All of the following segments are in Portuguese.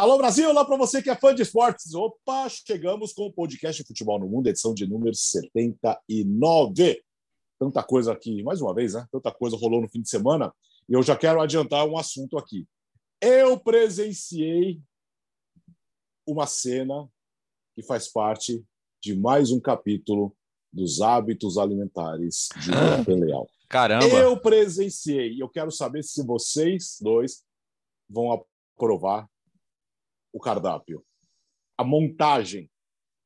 Alô Brasil, olá para você que é fã de esportes. Opa, chegamos com o podcast Futebol no Mundo, edição de número 79. Tanta coisa aqui, mais uma vez, né? Tanta coisa rolou no fim de semana. E eu já quero adiantar um assunto aqui. Eu presenciei uma cena que faz parte de mais um capítulo dos hábitos alimentares de Jonathan Leal. Caramba! Eu presenciei. Eu quero saber se vocês dois vão aprovar o cardápio, a montagem,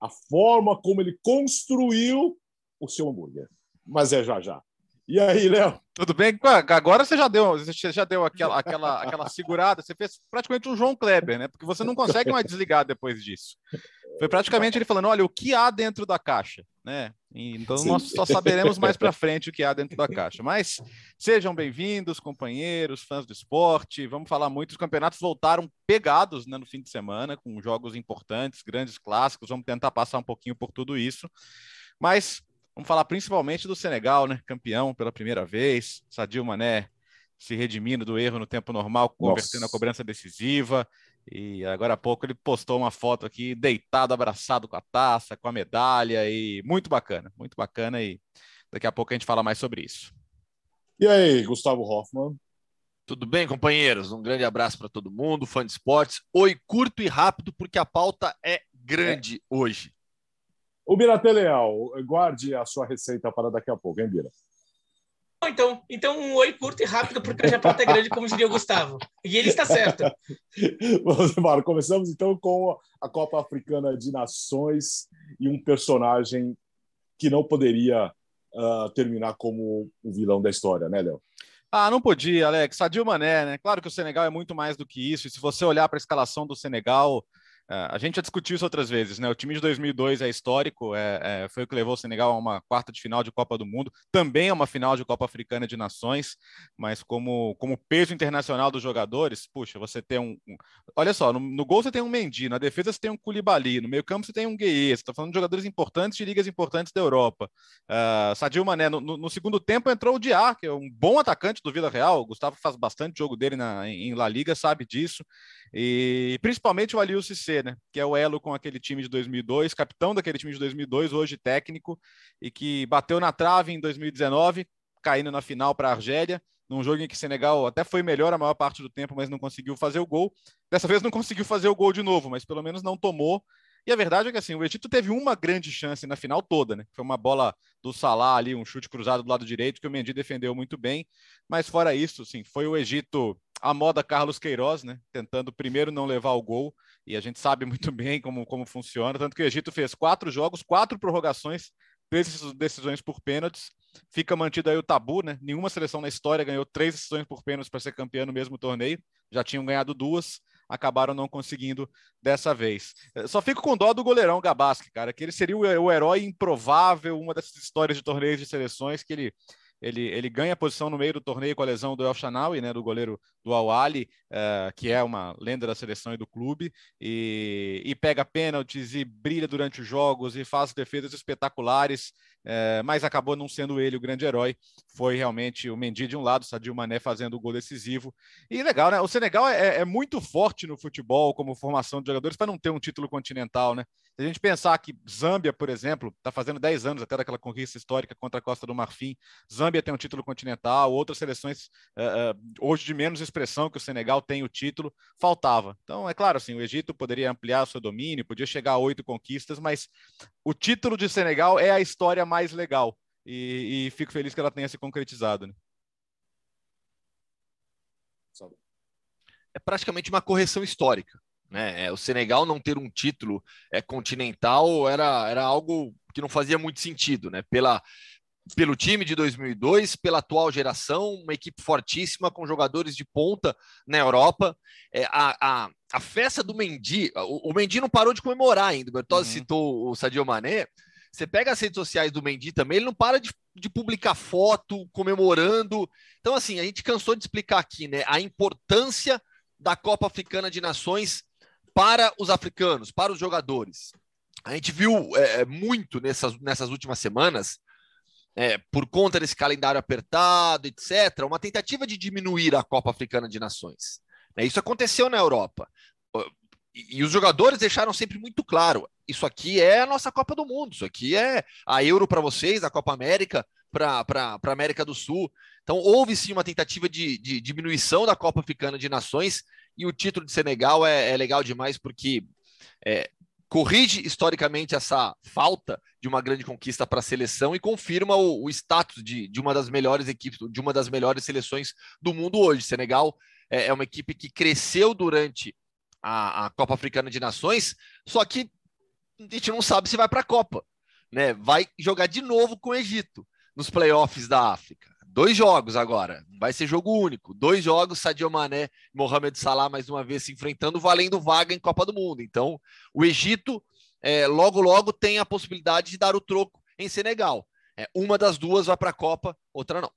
a forma como ele construiu o seu hambúrguer. Mas é já já. E aí, Léo? Tudo bem? Agora você já deu, você já deu aquela, aquela, aquela segurada. Você fez praticamente um João Kleber, né? Porque você não consegue mais desligar depois disso. Foi praticamente ele falando: olha, o que há dentro da caixa, né? Então Sim. nós só saberemos mais para frente o que há dentro da caixa. Mas sejam bem-vindos, companheiros, fãs do esporte. Vamos falar muito. Os campeonatos voltaram pegados né, no fim de semana, com jogos importantes, grandes clássicos. Vamos tentar passar um pouquinho por tudo isso. Mas Vamos falar principalmente do Senegal, né? Campeão pela primeira vez. Sadio Mané se redimindo do erro no tempo normal, convertendo Nossa. a cobrança decisiva. E agora há pouco ele postou uma foto aqui, deitado, abraçado com a taça, com a medalha, e muito bacana, muito bacana. E daqui a pouco a gente fala mais sobre isso. E aí, Gustavo Hoffman? Tudo bem, companheiros? Um grande abraço para todo mundo, fã de esportes. Oi, curto e rápido, porque a pauta é grande é. hoje. O Bira Leal, guarde a sua receita para daqui a pouco, hein, Bira? Então, então um oi curto e rápido, porque a pauta é grande, como diria o Gustavo. E ele está certo. Vamos embora. Começamos então com a Copa Africana de Nações e um personagem que não poderia uh, terminar como o vilão da história, né, Léo? Ah, não podia, Alex. Sadio Mané, né? Claro que o Senegal é muito mais do que isso. E se você olhar para a escalação do Senegal, a gente já discutiu isso outras vezes, né? O time de 2002 é histórico, é, é, foi o que levou o Senegal a uma quarta de final de Copa do Mundo, também é uma final de Copa Africana de Nações, mas como, como peso internacional dos jogadores, puxa, você tem um. um olha só, no, no, gol você tem um Mendy, na defesa você tem um Koulibaly, no meio-campo você tem um Gueye, você está falando de jogadores importantes de ligas importantes da Europa. Uh, Sadio Mané, no, no, segundo tempo entrou o Diá, que é um bom atacante do Vila Real, o Gustavo faz bastante jogo dele na, em La Liga, sabe disso, e principalmente o Aliou Cissé né? Que é o elo com aquele time de 2002, capitão daquele time de 2002, hoje técnico, e que bateu na trave em 2019, caindo na final para a Argélia, num jogo em que Senegal até foi melhor a maior parte do tempo, mas não conseguiu fazer o gol. Dessa vez não conseguiu fazer o gol de novo, mas pelo menos não tomou. E a verdade é que assim, o Egito teve uma grande chance na final toda, né? Foi uma bola do Salah ali, um chute cruzado do lado direito que o Mendy defendeu muito bem, mas fora isso, sim, foi o Egito a moda Carlos Queiroz, né? Tentando primeiro não levar o gol e a gente sabe muito bem como, como funciona. Tanto que o Egito fez quatro jogos, quatro prorrogações, três decisões por pênaltis. Fica mantido aí o tabu, né? Nenhuma seleção na história ganhou três decisões por pênaltis para ser campeã no mesmo torneio. Já tinham ganhado duas, acabaram não conseguindo dessa vez. Só fico com dó do goleirão Gabasque, cara, que ele seria o herói improvável, uma dessas histórias de torneios de seleções que ele ele, ele ganha posição no meio do torneio com a lesão do El Shanawi, né, do goleiro do Al-Ali, uh, que é uma lenda da seleção e do clube, e, e pega pênaltis e brilha durante os jogos e faz defesas espetaculares, uh, mas acabou não sendo ele o grande herói, foi realmente o Mendy de um lado, Sadio Mané fazendo o gol decisivo. E legal, né? O Senegal é, é muito forte no futebol como formação de jogadores para não ter um título continental, né? Se a gente pensar que Zâmbia, por exemplo, está fazendo 10 anos até daquela conquista histórica contra a Costa do Marfim, Zâmbia tem um título continental, outras seleções uh, hoje de menos expressão que o Senegal tem o título, faltava. Então, é claro, assim, o Egito poderia ampliar o seu domínio, podia chegar a oito conquistas, mas o título de Senegal é a história mais legal e, e fico feliz que ela tenha se concretizado. Né? É praticamente uma correção histórica. Né? É, o Senegal não ter um título é, continental era, era algo que não fazia muito sentido, né? Pela, pelo time de 2002, pela atual geração, uma equipe fortíssima com jogadores de ponta na Europa. É, a, a, a festa do Mendy, o, o Mendy não parou de comemorar ainda. O Bertozzi uhum. citou o Sadio Mané. Você pega as redes sociais do Mendy também, ele não para de, de, publicar foto comemorando. Então, assim, a gente cansou de explicar aqui, né? A importância da Copa Africana de Nações para os africanos, para os jogadores. A gente viu é, é, muito nessas, nessas últimas semanas, é, por conta desse calendário apertado, etc., uma tentativa de diminuir a Copa Africana de Nações. Né? Isso aconteceu na Europa. E, os jogadores deixaram sempre muito claro: isso aqui é a nossa Copa do Mundo, isso aqui é a Euro para vocês, a Copa América para a América do Sul. Então, houve sim uma tentativa de, de, diminuição da Copa Africana de Nações, e o título de Senegal é, é legal demais porque é, corrige historicamente essa falta de uma grande conquista para a seleção e confirma o, o status de, de, uma das melhores equipes, de uma das melhores seleções do mundo hoje. Senegal é, é uma equipe que cresceu durante a, a Copa Africana de Nações, só que a gente não sabe se vai para a Copa. Né? Vai jogar de novo com o Egito nos playoffs da África. Dois jogos agora, vai ser jogo único. Dois jogos, Sadio Mané e Mohamed Salah mais uma vez se enfrentando, valendo vaga em Copa do Mundo. Então, o Egito é, logo, logo tem a possibilidade de dar o troco em Senegal. É, uma das duas vai para a Copa, outra não.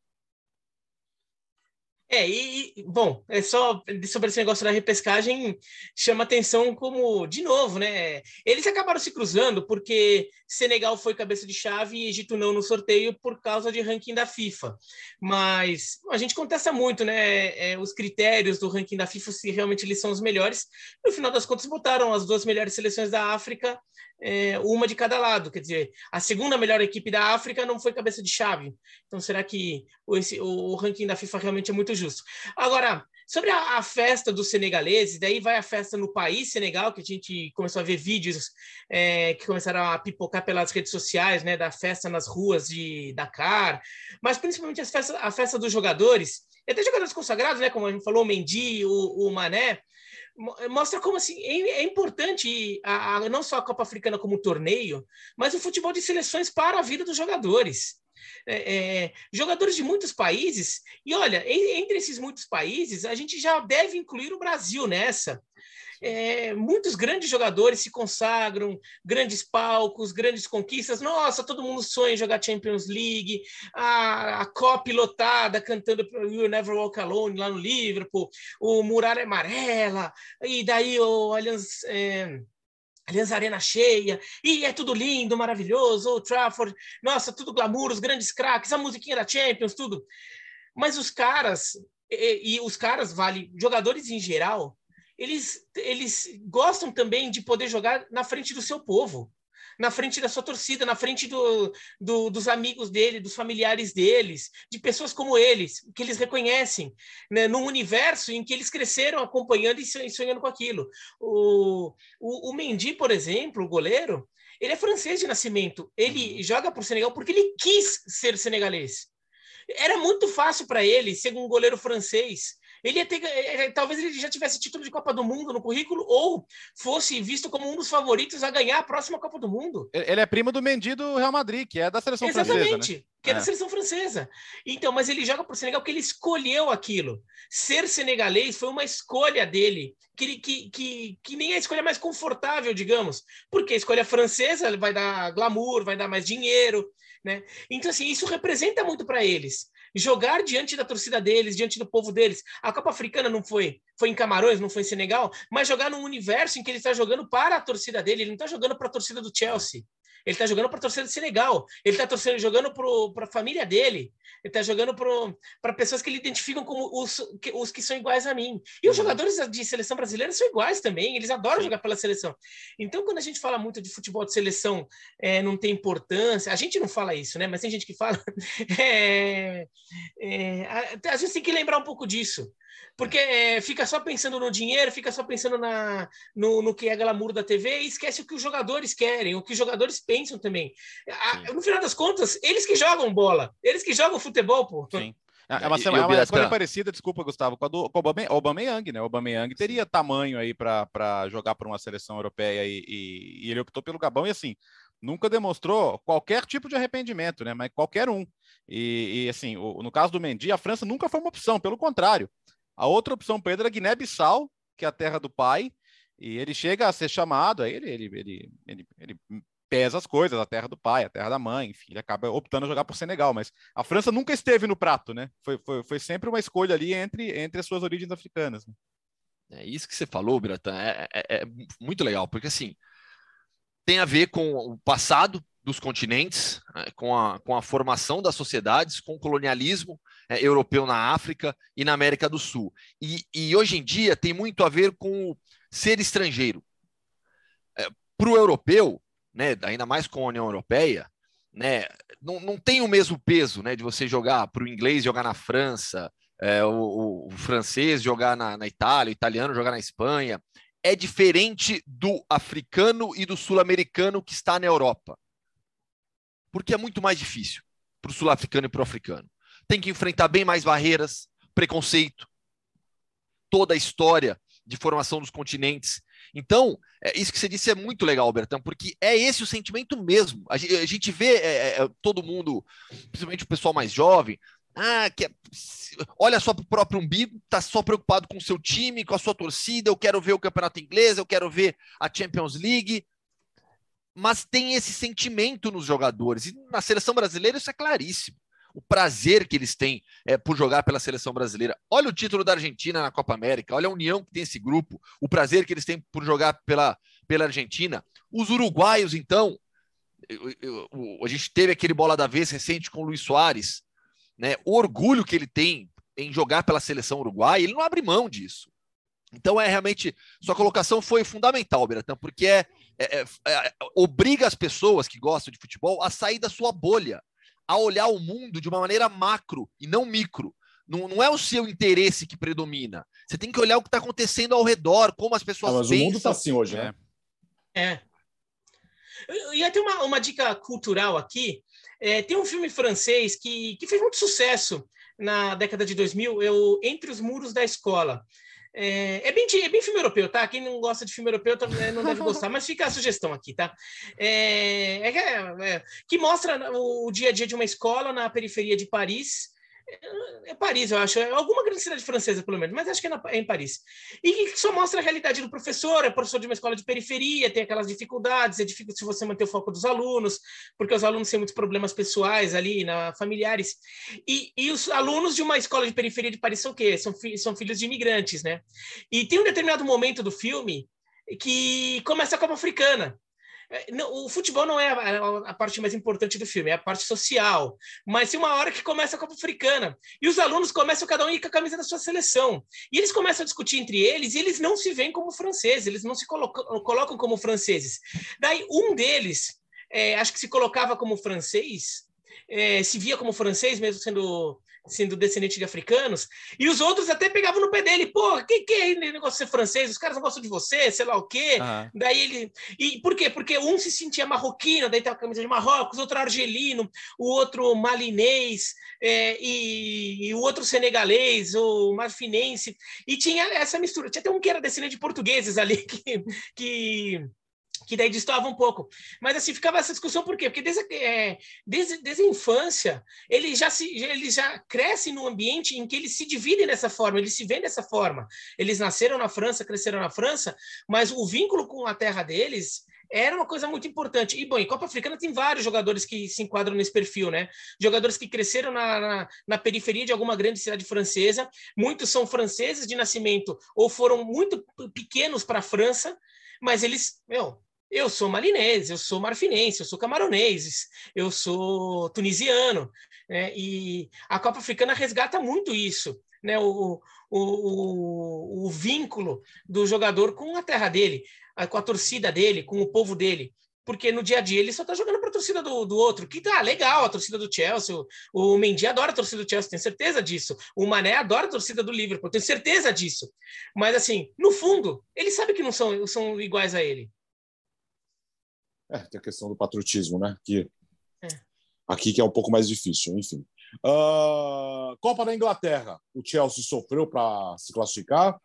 É, e, bom, é só sobre esse negócio da repescagem, chama atenção como, de novo, né? Eles acabaram se cruzando porque Senegal foi cabeça de chave e Egito não no sorteio por causa de ranking da FIFA. Mas a gente contesta muito, né? É, os critérios do ranking da FIFA, se realmente eles são os melhores. No final das contas, botaram as duas melhores seleções da África é, uma de cada lado. Quer dizer, a segunda melhor equipe da África não foi cabeça de chave. Então, será que esse, o, o ranking da FIFA realmente é muito justo? Agora, sobre a, a, festa dos senegaleses, daí vai a festa no país Senegal, que a gente começou a ver vídeos é, que começaram a pipocar pelas redes sociais, né, da festa nas ruas de Dakar, mas principalmente as festas, a festa dos jogadores, e até jogadores consagrados, né, como a gente falou, o Mendy, o, o Mané, mostra como assim é, é importante a, a, não só a Copa Africana como torneio, mas o futebol de seleções para a vida dos jogadores. É, é, jogadores de muitos países, e olha, entre esses muitos países, a gente já deve incluir o Brasil nessa é, muitos grandes jogadores se consagram, grandes palcos, grandes conquistas. Nossa, todo mundo sonha em jogar Champions League, a, a COP lotada cantando You Never Walk Alone lá no Liverpool, o Muralha Amarela, e daí o Allianz. É, Arena cheia, e é tudo lindo, maravilhoso, o Trafford, nossa, tudo glamour, os grandes craques, a musiquinha da Champions, tudo. Mas os caras, e, e os caras, vale, jogadores em geral, eles, eles gostam também de poder jogar na frente do seu povo, na frente da sua torcida, na frente do, do, dos amigos dele, dos familiares deles, de pessoas como eles, que eles reconhecem, né, num universo em que eles cresceram acompanhando e sonhando com aquilo. O, o, o Mendy, por exemplo, o goleiro, ele é francês de nascimento. Ele uhum. joga por Senegal porque ele quis ser senegalês. Era muito fácil para ele ser um goleiro francês ele ia ter, é, é, talvez ele já tivesse título de Copa do Mundo no currículo ou fosse visto como um dos favoritos a ganhar a próxima Copa do Mundo. Ele é primo do Mendy do Real Madrid, que é da seleção Exatamente, francesa. Exatamente, né? que é, é da seleção francesa. Então, mas ele joga para o Senegal porque ele escolheu aquilo. Ser senegalês foi uma escolha dele, que, que, que, que nem é a escolha mais confortável, digamos. Porque a escolha francesa vai dar glamour, vai dar mais dinheiro. Né? Então, assim, isso representa muito para eles jogar diante da torcida deles, diante do povo deles. A Copa Africana não foi, foi em Camarões, não foi em Senegal, mas jogar num universo em que ele está jogando para a torcida dele, ele não está jogando para a torcida do Chelsea. Ele está jogando para a torcida do Senegal. Ele está jogando para a família dele. Ele está jogando para pessoas que ele identificam como os que, os que são iguais a mim. E os uhum. jogadores de seleção brasileira são iguais também. Eles adoram jogar pela seleção. Então, quando a gente fala muito de futebol de seleção, é, não tem importância. A gente não fala isso, né? Mas tem gente que fala. é, é, a, a gente tem que lembrar um pouco disso porque é, fica só pensando no dinheiro, fica só pensando na, no, no que é glamour da TV e esquece o que os jogadores querem, o que os jogadores pensam também. A, no final das contas, eles que jogam bola, eles que jogam futebol, pô. Sim. É, é uma, é uma escolha parecida, desculpa, Gustavo, com a do com o Aubameyang, né? O Aubameyang teria tamanho aí para jogar por uma seleção europeia e, e, e, ele optou pelo Gabão e assim, nunca demonstrou qualquer tipo de arrependimento, né? Mas qualquer um. E, e assim, o, no caso do Mendy, a França nunca foi uma opção, pelo contrário. A outra opção para ele era Guiné-Bissau, que é a terra do pai, e ele chega a ser chamado, aí ele, ele, ele, ele, ele pesa as coisas, a terra do pai, a terra da mãe, enfim, ele acaba optando a jogar por Senegal, mas a França nunca esteve no prato, né? Foi, foi, foi sempre uma escolha ali entre, entre as suas origens africanas. Né? É isso que você falou, Biratan, é, é, é, muito legal, porque assim tem a ver com o passado dos continentes, né, com a, com a formação das sociedades, com o colonialismo é, europeu na África e na América do Sul. E, e, hoje em dia tem muito a ver com ser estrangeiro. é, para o europeu, né, ainda mais com a União Europeia, né, não, não tem o mesmo peso né, de você jogar para o inglês jogar na França, é, o, o, francês jogar na, na Itália, o italiano jogar na Espanha. É diferente do africano e do sul-americano que está na Europa. Porque é muito mais difícil para o sul-africano e para o africano. Tem que enfrentar bem mais barreiras, preconceito, toda a história de formação dos continentes. Então, é, isso que você disse é muito legal, Bertão, porque é esse o sentimento mesmo. A gente, a gente vê é, é, é todo mundo, principalmente o pessoal mais jovem, ah, que é, olha só para o próprio umbigo, está só preocupado com o seu time, com a sua torcida. Eu quero ver o campeonato inglês, eu quero ver a Champions League. Mas tem esse sentimento nos jogadores. E na seleção brasileira isso é claríssimo. O prazer que eles têm é, por jogar pela seleção brasileira. Olha o título da Argentina na Copa América, olha a união que tem esse grupo, o prazer que eles têm por jogar pela, pela Argentina. Os uruguaios, então, eu, eu, eu, a gente teve aquele bola da vez recente com o Luiz Soares né, o orgulho que ele tem em jogar pela seleção uruguaia, ele não abre mão disso. Então é realmente sua colocação foi fundamental, Beratan, porque é, é, é, é, obriga as pessoas que gostam de futebol a sair da sua bolha, a olhar o mundo de uma maneira macro e não micro. Não, não é o seu interesse que predomina. Você tem que olhar o que está acontecendo ao redor, como as pessoas ah, mas pensam. Mas o mundo está assim hoje, né? É. Eu ia ter uma, uma dica cultural aqui. É, tem um filme francês que, que fez muito sucesso na década de 2000, eu, Entre os Muros da Escola. É, é, bem, é bem filme europeu, tá? Quem não gosta de filme europeu é, não deve gostar, mas fica a sugestão aqui, tá? É, é, é, que mostra o, o dia a dia de uma escola na periferia de Paris, é Paris, eu acho. É alguma grande cidade francesa, pelo menos, mas acho que é, na, é, em Paris. E só mostra a realidade do professor, é professor de uma escola de periferia, tem aquelas dificuldades, é difícil você manter o foco dos alunos, porque os alunos têm muitos problemas pessoais ali, na, familiares. E, e os alunos de uma escola de periferia de Paris são o quê? São, fi, são filhos de imigrantes, né? E tem um determinado momento do filme que começa a Copa Africana. É, não, o futebol não é a, a, parte mais importante do filme, é a parte social. Mas tem uma hora que começa a Copa Africana. E os alunos começam cada um ir com a camisa da sua seleção. E eles começam a discutir entre eles e eles não se veem como franceses, eles não se colocam, colocam como franceses. Daí um deles, é, acho que se colocava como francês, é, se via como francês, mesmo sendo sendo descendente de africanos, e os outros até pegavam no pé dele, pô, que que é negócio de ser francês? Os caras não gostam de você, sei lá o quê. Uhum. Daí ele. E por quê? Porque um se sentia marroquino, daí tem a camisa de Marrocos, outro argelino, o outro malinês, é, e, e, o outro senegalês, o marfinense. E tinha essa mistura. Tinha até um que era descendente de portugueses ali que. que que daí destoava um pouco. Mas assim, ficava essa discussão por quê? Porque desde, é, desde, desde a infância, ele já, se, ele já cresce num ambiente em que eles se dividem dessa forma, eles se veem dessa forma. Eles nasceram na França, cresceram na França, mas o vínculo com a terra deles era uma coisa muito importante. E, bom, em Copa Africana tem vários jogadores que se enquadram nesse perfil, né? Jogadores que cresceram na, na, na periferia de alguma grande cidade francesa, muitos são franceses de nascimento ou foram muito pequenos para a França, mas eles, meu, eu sou malinês, eu sou marfinense, eu sou camaronês, eu sou tunisiano. Né? E a Copa Africana resgata muito isso, né? o, o, o, o vínculo do jogador com a terra dele, com a torcida dele, com o povo dele porque no dia a dia ele só tá jogando para a torcida do, do outro, que tá legal, a torcida do Chelsea, o, o Mendy adora a torcida do Chelsea, tenho certeza disso. O Mané adora a torcida do Liverpool, tenho certeza disso. Mas assim, no fundo, ele sabe que não são, são iguais a ele. É, tem a questão do patriotismo, né? Que é. aqui que é um pouco mais difícil, enfim. Uh, Copa da Inglaterra, o Chelsea sofreu para se classificar.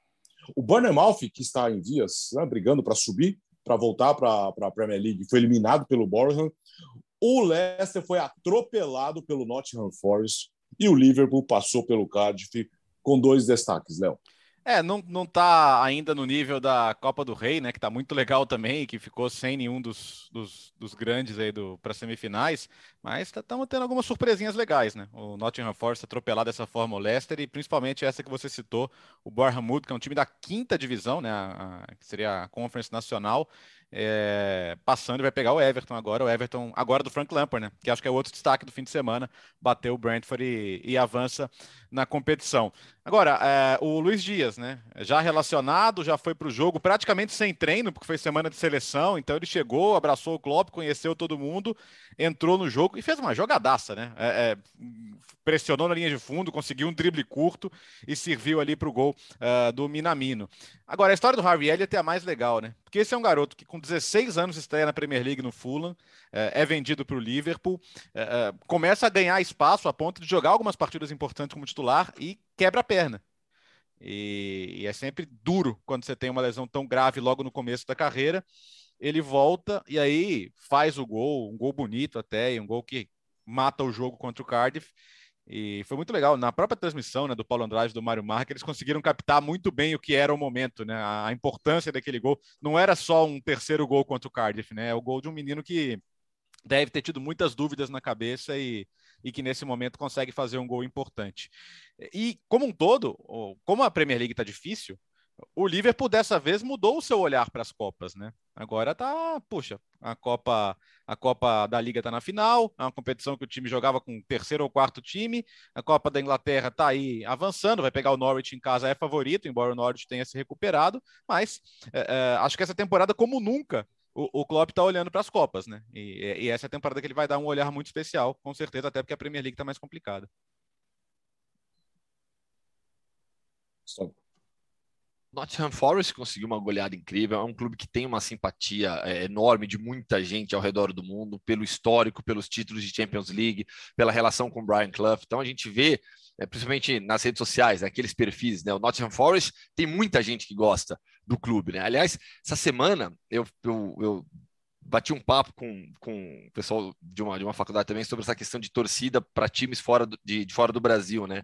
O Bournemouth, que está em vias, né, brigando para subir, para voltar para a Premier League, foi eliminado pelo Boreham. O Leicester foi atropelado pelo Nottingham Forest e o Liverpool passou pelo Cardiff com dois destaques, Léo. É, não, não tá ainda no nível da Copa do Rei, né? Que tá muito legal também, que ficou sem nenhum dos, dos, dos grandes aí do, para semifinais, mas estamos tá, tendo algumas surpresinhas legais, né? O Nottingham Forest atropelado dessa forma o Leicester e principalmente essa que você citou, o Bournemouth, que é um time da quinta divisão, né? A, a, que seria a Conference Nacional, é, passando e vai pegar o Everton agora, o Everton agora do Frank Lampard, né? Que acho que é outro destaque do fim de semana, bateu o Brentford e, e avança na competição. Agora, é, o Luiz Dias, né? Já relacionado, já foi para o jogo praticamente sem treino, porque foi semana de seleção. Então ele chegou, abraçou o Klopp, conheceu todo mundo, entrou no jogo e fez uma jogadaça, né? É, é, pressionou na linha de fundo, conseguiu um drible curto e serviu ali para o gol uh, do Minamino. Agora, a história do Harvey Elliott é a mais legal, né? Porque esse é um garoto que com 16 anos estreia na Premier League no Fulham, é, é vendido para o Liverpool, é, é, começa a ganhar espaço a ponto de jogar algumas partidas importantes como titular e quebra a perna. E, e, é sempre duro quando você tem uma lesão tão grave logo no começo da carreira. Ele volta e aí faz o gol, um gol bonito até, um gol que mata o jogo contra o Cardiff. E foi muito legal. Na própria transmissão né, do Paulo Andrade, do Mário Marques, eles conseguiram captar muito bem o que era o momento, né? A, importância daquele gol. Não era só um terceiro gol contra o Cardiff, né? É o gol de um menino que deve ter tido muitas dúvidas na cabeça e, e que nesse momento consegue fazer um gol importante. E como um todo, como a Premier League está difícil, o Liverpool dessa vez mudou o seu olhar para as Copas, né? Agora tá, puxa, a Copa, a Copa da Liga tá na final, é uma competição que o time jogava com terceiro ou quarto time. A Copa da Inglaterra tá aí avançando, vai pegar o Norwich em casa, é favorito, embora o Norwich tenha se recuperado, mas é, é, acho que essa temporada, como nunca, o, o Klopp tá olhando para as Copas, né? E, e, essa é a temporada que ele vai dar um olhar muito especial, com certeza, até porque a Premier League tá mais complicada. Stop. Nottingham Forest conseguiu uma goleada incrível. É um clube que tem uma simpatia é, enorme de muita gente ao redor do mundo, pelo histórico, pelos títulos de Champions League, pela relação com o Brian Clough. Então a gente vê, é, principalmente nas redes sociais, né, aqueles perfis, né? O Nottingham Forest tem muita gente que gosta do clube, né? Aliás, essa semana eu, eu, eu bati um papo com, com o pessoal de uma, de uma faculdade também sobre essa questão de torcida para times fora do, de, de fora do Brasil, né?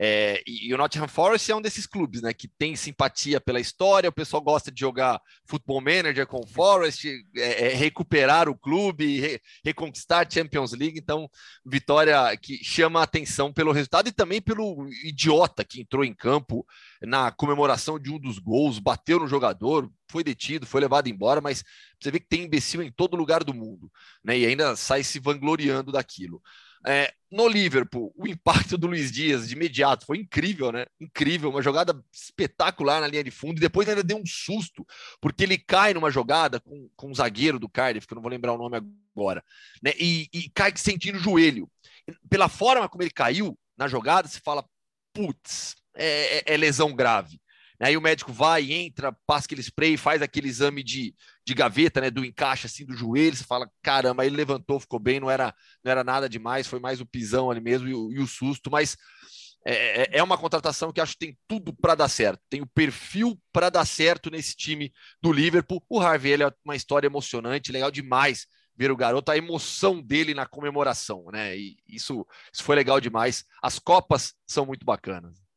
É, e, e, o Nottingham Forest é um desses clubes, né, que tem simpatia pela história, o pessoal gosta de jogar futebol manager com o Forest, é, é, recuperar o clube, re, reconquistar a Champions League, então vitória que chama a atenção pelo resultado e também pelo idiota que entrou em campo na comemoração de um dos gols, bateu no jogador, foi detido, foi levado embora, mas você vê que tem imbecil em todo lugar do mundo, né, e ainda sai se vangloriando daquilo. É, no Liverpool, o impacto do Luiz Dias de imediato foi incrível, né? Incrível, uma jogada espetacular na linha de fundo e depois ainda deu um susto, porque ele cai numa jogada com, com um zagueiro do Cardiff, que eu não vou lembrar o nome agora, né? E, e cai sentindo o joelho. Pela forma como ele caiu na jogada, se fala, putz, é, é, é lesão grave. Aí o médico vai, entra, passa aquele spray, faz aquele exame de, de gaveta, né, do encaixe assim do joelho, você fala, caramba, ele levantou, ficou bem, não era, não era nada demais, foi mais o pisão ali mesmo e o, e o susto, mas é, é, é uma contratação que acho que tem tudo para dar certo, tem o perfil para dar certo nesse time do Liverpool. O Harvey ele é uma história emocionante, legal demais ver o garoto, a emoção dele na comemoração, né? E isso, isso foi legal demais. As Copas são muito bacanas.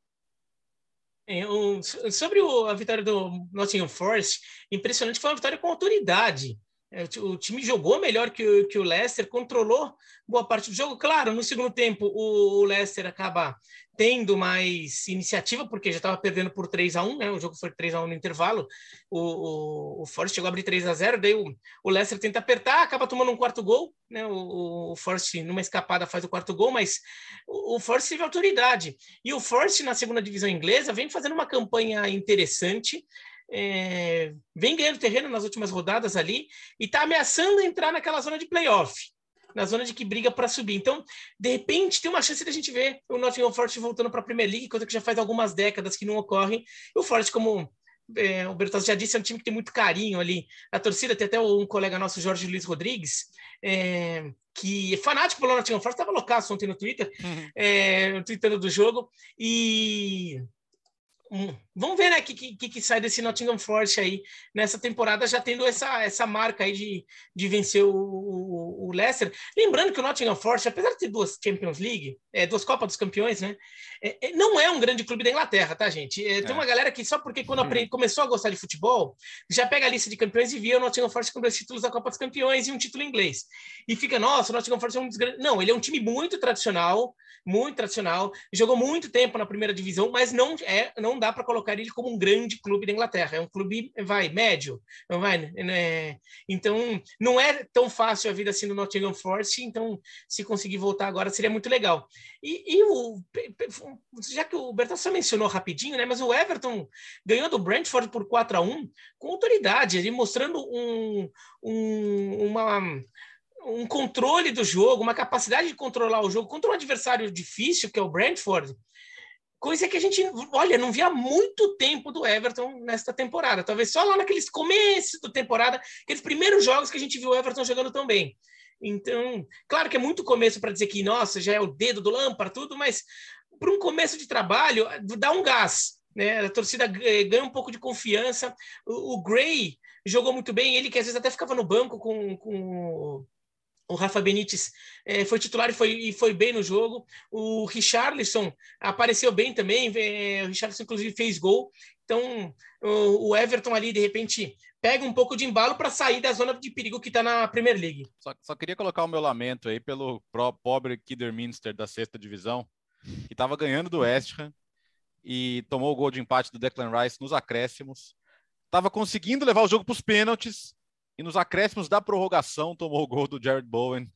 É, sobre a vitória do Nottingham Forest, impressionante foi uma vitória com autoridade. É, o time jogou melhor que o, que o Leicester, controlou boa parte do jogo. Claro, no segundo tempo, o, o Leicester acaba tendo mais iniciativa, porque já estava perdendo por 3 a 1 né? O jogo foi 3 a 1 no intervalo. O, o, o Forest chegou a abrir 3 a 0 daí o, o Leicester tenta apertar, acaba tomando um quarto gol, né? O, o Forest, numa escapada, faz o quarto gol, mas o, o Forest teve autoridade. E o Forest, na segunda divisão inglesa, vem fazendo uma campanha interessante. É, vem ganhando terreno nas últimas rodadas ali e está ameaçando entrar naquela zona de playoff na zona de que briga para subir. Então, de repente, tem uma chance da gente ver o Nottingham Forest voltando para a Premier League, coisa que já faz algumas décadas que não ocorre. E o Forest, como é, o Bertozzi já disse, é um time que tem muito carinho ali. A torcida tem até um colega nosso, Jorge Luiz Rodrigues, é, que é fanático pelo Nottingham Forest, estava loucaço ontem no Twitter, uhum. é, tweetando do jogo. E Hum, vamos ver, né, o que, que, que, sai desse Nottingham Forest aí nessa temporada, já tendo essa, essa marca aí de, de vencer o, o, o Leicester. Lembrando que o Nottingham Forest, apesar de ter duas Champions League, é, duas Copas dos Campeões, né, é, é, não é um grande clube da Inglaterra, tá, gente? É, tem é. uma galera que só porque quando aprende, começou a gostar de futebol, já pega a lista de campeões e via o Nottingham Forest com dois títulos da Copa dos Campeões e um título inglês. E fica, nossa, o Nottingham Forest é um dos grandes... Não, ele é um time muito tradicional, muito tradicional, jogou muito tempo na primeira divisão, mas não, é, não dá para colocar colocaria ele como um grande clube da Inglaterra. É um clube, vai, médio, vai, né? Então, não é tão fácil a vida assim no Nottingham Forest, então, se conseguir voltar agora, seria muito legal. E, e o, já que o Bertão só mencionou rapidinho, né? Mas o Everton ganhou do Brentford por 4 a 1 com autoridade, ele mostrando um, um, uma um controle do jogo, uma capacidade de controlar o jogo contra um adversário difícil, que é o Brentford, coisa que a gente, olha, não via muito tempo do Everton nesta temporada. Talvez só lá naqueles começos da temporada, aqueles primeiros jogos que a gente viu o Everton jogando tão bem. Então, claro que é muito começo para dizer que, nossa, já é o dedo do Lampard, tudo, mas para um começo de trabalho, dá um gás. Né? A torcida ganha um pouco de confiança. O, o Gray jogou muito bem, ele que às vezes até ficava no banco com, com o Rafa Benítez é, foi titular e foi, e foi bem no jogo. O Richarlison apareceu bem também. É, o Richarlison, inclusive, fez gol. Então, o, o Everton ali, de repente, pega um pouco de embalo para sair da zona de perigo que está na Premier League. Só, só, queria colocar o meu lamento aí pelo pobre Kidderminster da sexta divisão, que estava ganhando do West Ham e tomou o gol de empate do Declan Rice nos acréscimos. Estava conseguindo levar o jogo para os pênaltis e nos acréscimos da prorrogação tomou o gol do Jared Bowen.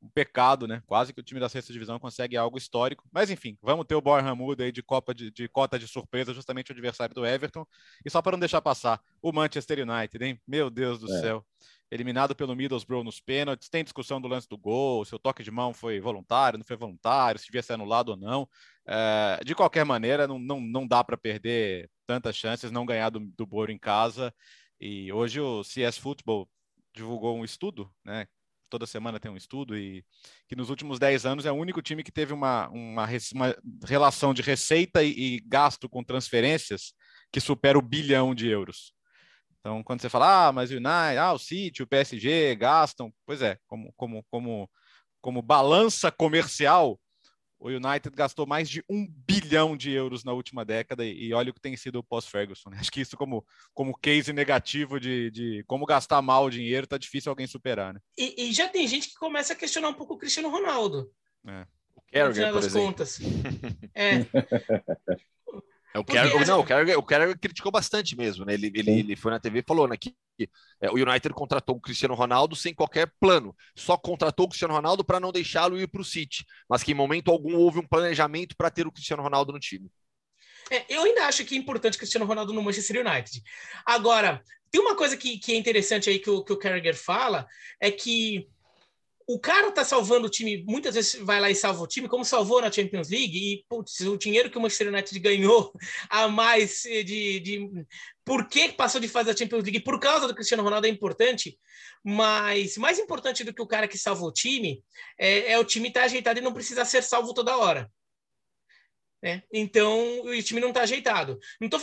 Um pecado, né? Quase que o time da sexta divisão consegue algo histórico. Mas enfim, vamos ter o Borja Muda aí de, Copa de, de cota de surpresa, justamente o adversário do Everton. E só para não deixar passar, o Manchester United, hein? Meu Deus do é. céu eliminado pelo Middlesbrough nos pênaltis, tem discussão do lance do gol, se o toque de mão foi voluntário, não foi voluntário, se devia ser anulado ou não. É, de qualquer maneira, não, não, não dá para perder tantas chances, não ganhar do, do Boro em casa. E hoje o CS Football divulgou um estudo, né? Toda semana tem um estudo e que nos últimos 10 anos é o único time que teve uma, uma, uma relação de receita e, e gasto com transferências que supera o bilhão de euros. Então, quando você fala, ah, mas o United, ah, o City, o PSG gastam, pois é, como, como, como, como balança comercial, o United gastou mais de um bilhão de euros na última década e, olha o que tem sido o pós-Ferguson. Né? Acho que isso como, como case negativo de, de como gastar mal o dinheiro, tá difícil alguém superar, né? E, e, já tem gente que começa a questionar um pouco o Cristiano Ronaldo. É. O Carragher, por exemplo. Contas. é. É, o Carragher, não, o Carragher, o Carragher criticou bastante mesmo, né? Ele, ele, ele foi na TV e falou né, que é, o United contratou o Cristiano Ronaldo sem qualquer plano, só contratou o Cristiano Ronaldo para não deixá-lo ir para o City, mas que em momento algum houve um planejamento para ter o Cristiano Ronaldo no time. É, eu ainda acho que é importante o Cristiano Ronaldo no Manchester United. Agora, tem uma coisa que, que é interessante aí que o, que o Carragher fala, é que o cara tá salvando o time, muitas vezes vai lá e salva o time, como salvou na Champions League, e putz, o dinheiro que o Manchester United ganhou a mais de, de por que passou de fase da Champions League por causa do Cristiano Ronaldo é importante, mas mais importante do que o cara que salva o time é, é o time estar tá ajeitado e não precisar ser salvo toda hora. Né? Então, o time não está ajeitado. Não tô,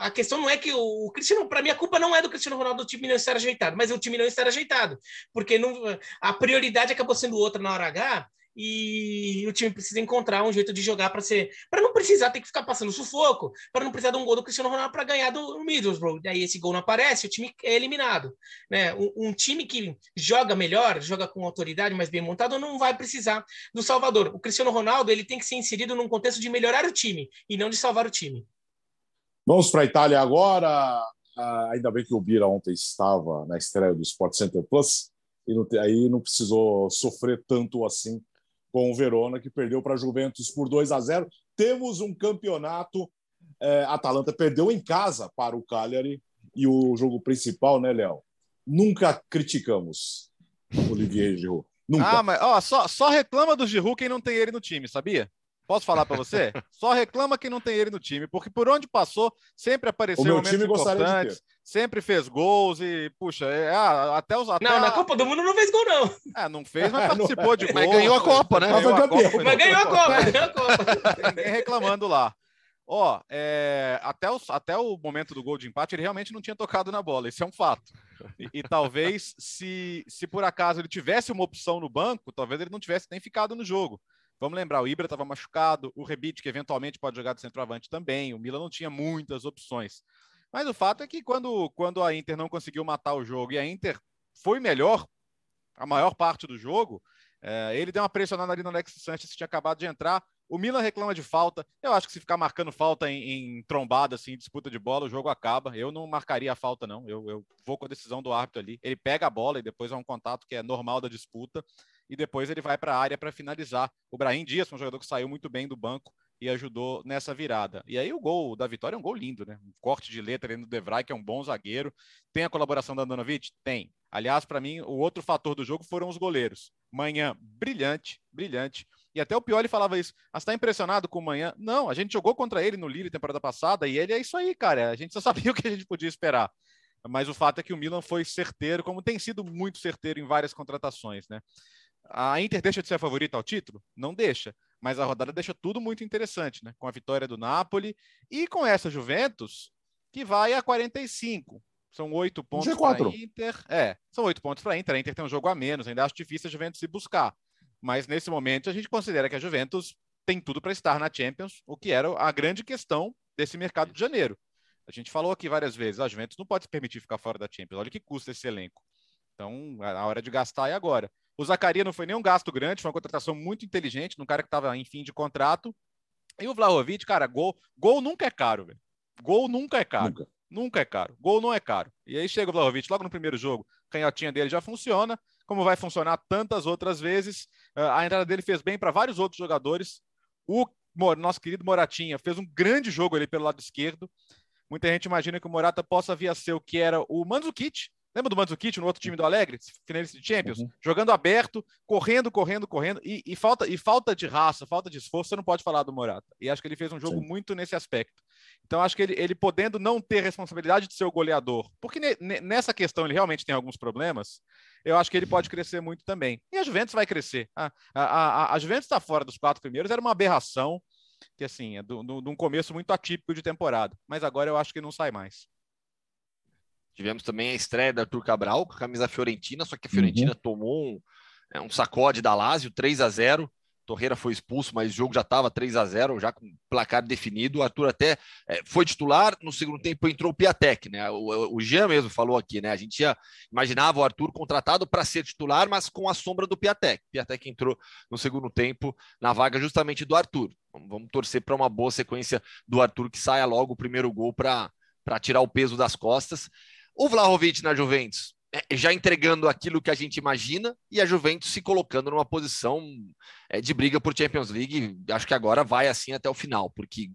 a questão não é que o, o Cristiano, para mim, a culpa não é do Cristiano Ronaldo o time não estar ajeitado, mas o time não estar ajeitado, porque não, a prioridade acabou sendo outra na hora H e o time precisa encontrar um jeito de jogar para ser para não precisar ter que ficar passando sufoco, para não precisar de um gol do Cristiano Ronaldo para ganhar do Middlesbrough. Daí esse gol não aparece, o time é eliminado, né? Um, um, time que joga melhor, joga com autoridade, mais bem montado, não vai precisar do Salvador. O Cristiano Ronaldo ele tem que ser inserido num contexto de melhorar o time e não de salvar o time. Vamos para a Itália agora. Ah, ainda bem que o Bira ontem estava na estreia do Sport Center Plus e não, aí não precisou sofrer tanto assim com o Verona, que perdeu para a Juventus por 2 a 0. Temos um campeonato. É, Atalanta perdeu em casa para o Cagliari e o jogo principal, né, Léo? Nunca criticamos Olivier Giroud. Nunca. Ah, mas ó, só, só reclama do Giroud quem não tem ele no time, sabia? Posso falar para você? Só reclama quem não tem ele no time, porque por onde passou, sempre apareceu o meu time gostaria de ter. sempre fez gols e, puxa, é, ah, até os. Até não, a... na Copa do Mundo não fez gol, não. É, não fez, mas participou de gol. Mas ganhou a Copa, né? Mas, ganhou a Copa, mas ganhou a Copa, ganhou a Copa. Ninguém reclamando lá. Ó, é, até, o, até o momento do gol de empate, ele realmente não tinha tocado na bola, isso é um fato. E, e, talvez, se, se por acaso ele tivesse uma opção no banco, talvez ele não tivesse nem ficado no jogo. Vamos lembrar, o Ibra estava machucado, o Rebite, que eventualmente pode jogar de centroavante também, o Milan não tinha muitas opções. Mas o fato é que quando, quando a Inter não conseguiu matar o jogo e a Inter foi melhor a maior parte do jogo, é, ele deu uma pressionada ali no Alex Sanches, que tinha acabado de entrar. O Milan reclama de falta. Eu acho que se ficar marcando falta em, em trombada, assim, disputa de bola, o jogo acaba. Eu não marcaria a falta, não. Eu, eu vou com a decisão do árbitro ali. Ele pega a bola e depois é um contato que é normal da disputa. E depois ele vai para a área para finalizar. O Brahim Dias, um jogador que saiu muito bem do banco e ajudou nessa virada. E aí o gol da vitória é um gol lindo, né? Um corte de letra ali no Devray, que é um bom zagueiro. Tem a colaboração da Andanovic? Tem. Aliás, para mim, o outro fator do jogo foram os goleiros. Manhã, brilhante, brilhante. E até o Pioli falava isso. Ah, está impressionado com o Manhã? Não, a gente jogou contra ele no Lille temporada passada e ele é isso aí, cara. A gente só sabia o que a gente podia esperar. Mas o fato é que o Milan foi certeiro, como tem sido muito certeiro em várias contratações, né? A Inter deixa de ser a favorita ao título? Não deixa mas a rodada deixa tudo muito interessante, né? Com a vitória do Napoli e com essa Juventus que vai a 45. São oito pontos para a Inter. É, são oito pontos para a Inter. A Inter tem um jogo a menos, ainda acho difícil a Juventus se buscar. Mas nesse momento a gente considera que a Juventus tem tudo para estar na Champions, o que era a grande questão desse mercado de janeiro. A gente falou aqui várias vezes, a Juventus não pode se permitir ficar fora da Champions. Olha o que custa esse elenco. Então, a hora de gastar é agora. O Zacaria não foi nem um gasto grande, foi uma contratação muito inteligente, num cara que estava em fim de contrato. E o Vlahovic, cara, gol, gol nunca é caro, velho. Gol nunca é caro. Nunca. nunca. é caro. Gol não é caro. E aí chega o Vlahovic logo no primeiro jogo, canhotinha dele já funciona, como vai funcionar tantas outras vezes. Ah, a entrada dele fez bem para vários outros jogadores. O nosso querido Moratinha fez um grande jogo ali pelo lado esquerdo. Muita gente imagina que o Morata possa vir a ser o que era o Mandzukic, Lembra do Mandzukic no outro time do Alegre, finalista de Champions? Uhum. Jogando aberto, correndo, correndo, correndo. E, e, falta, e falta de raça, falta de esforço, você não pode falar do Morata. E acho que ele fez um jogo Sim. muito nesse aspecto. Então, acho que ele, ele podendo não ter responsabilidade de ser o goleador, porque ne, nessa questão ele realmente tem alguns problemas, eu acho que ele pode crescer muito também. E a Juventus vai crescer. A, a, a, a Juventus está fora dos quatro primeiros, era uma aberração, que assim, é de um começo muito atípico de temporada. Mas agora eu acho que não sai mais. Tivemos também a estreia da Arthur Cabral com a camisa fiorentina, só que a Fiorentina uhum. tomou um, é, um, sacode da Lazio, 3 a 0 Torreira foi expulso, mas o jogo já estava 3 a 0 já com placar definido. O Arthur até é, foi titular, no segundo tempo entrou o Piatek, né? O, o Jean mesmo falou aqui, né? A gente ia, imaginava o Arthur contratado para ser titular, mas com a sombra do Piatek. Piatek entrou no segundo tempo na vaga justamente do Arthur. Vamos, vamos torcer para uma boa sequência do Arthur que saia logo o primeiro gol para tirar o peso das costas. O Vlahovic na Juventus é, já entregando aquilo que a gente imagina e a Juventus se colocando numa posição é, de briga por Champions League. Acho que agora vai assim até o final, porque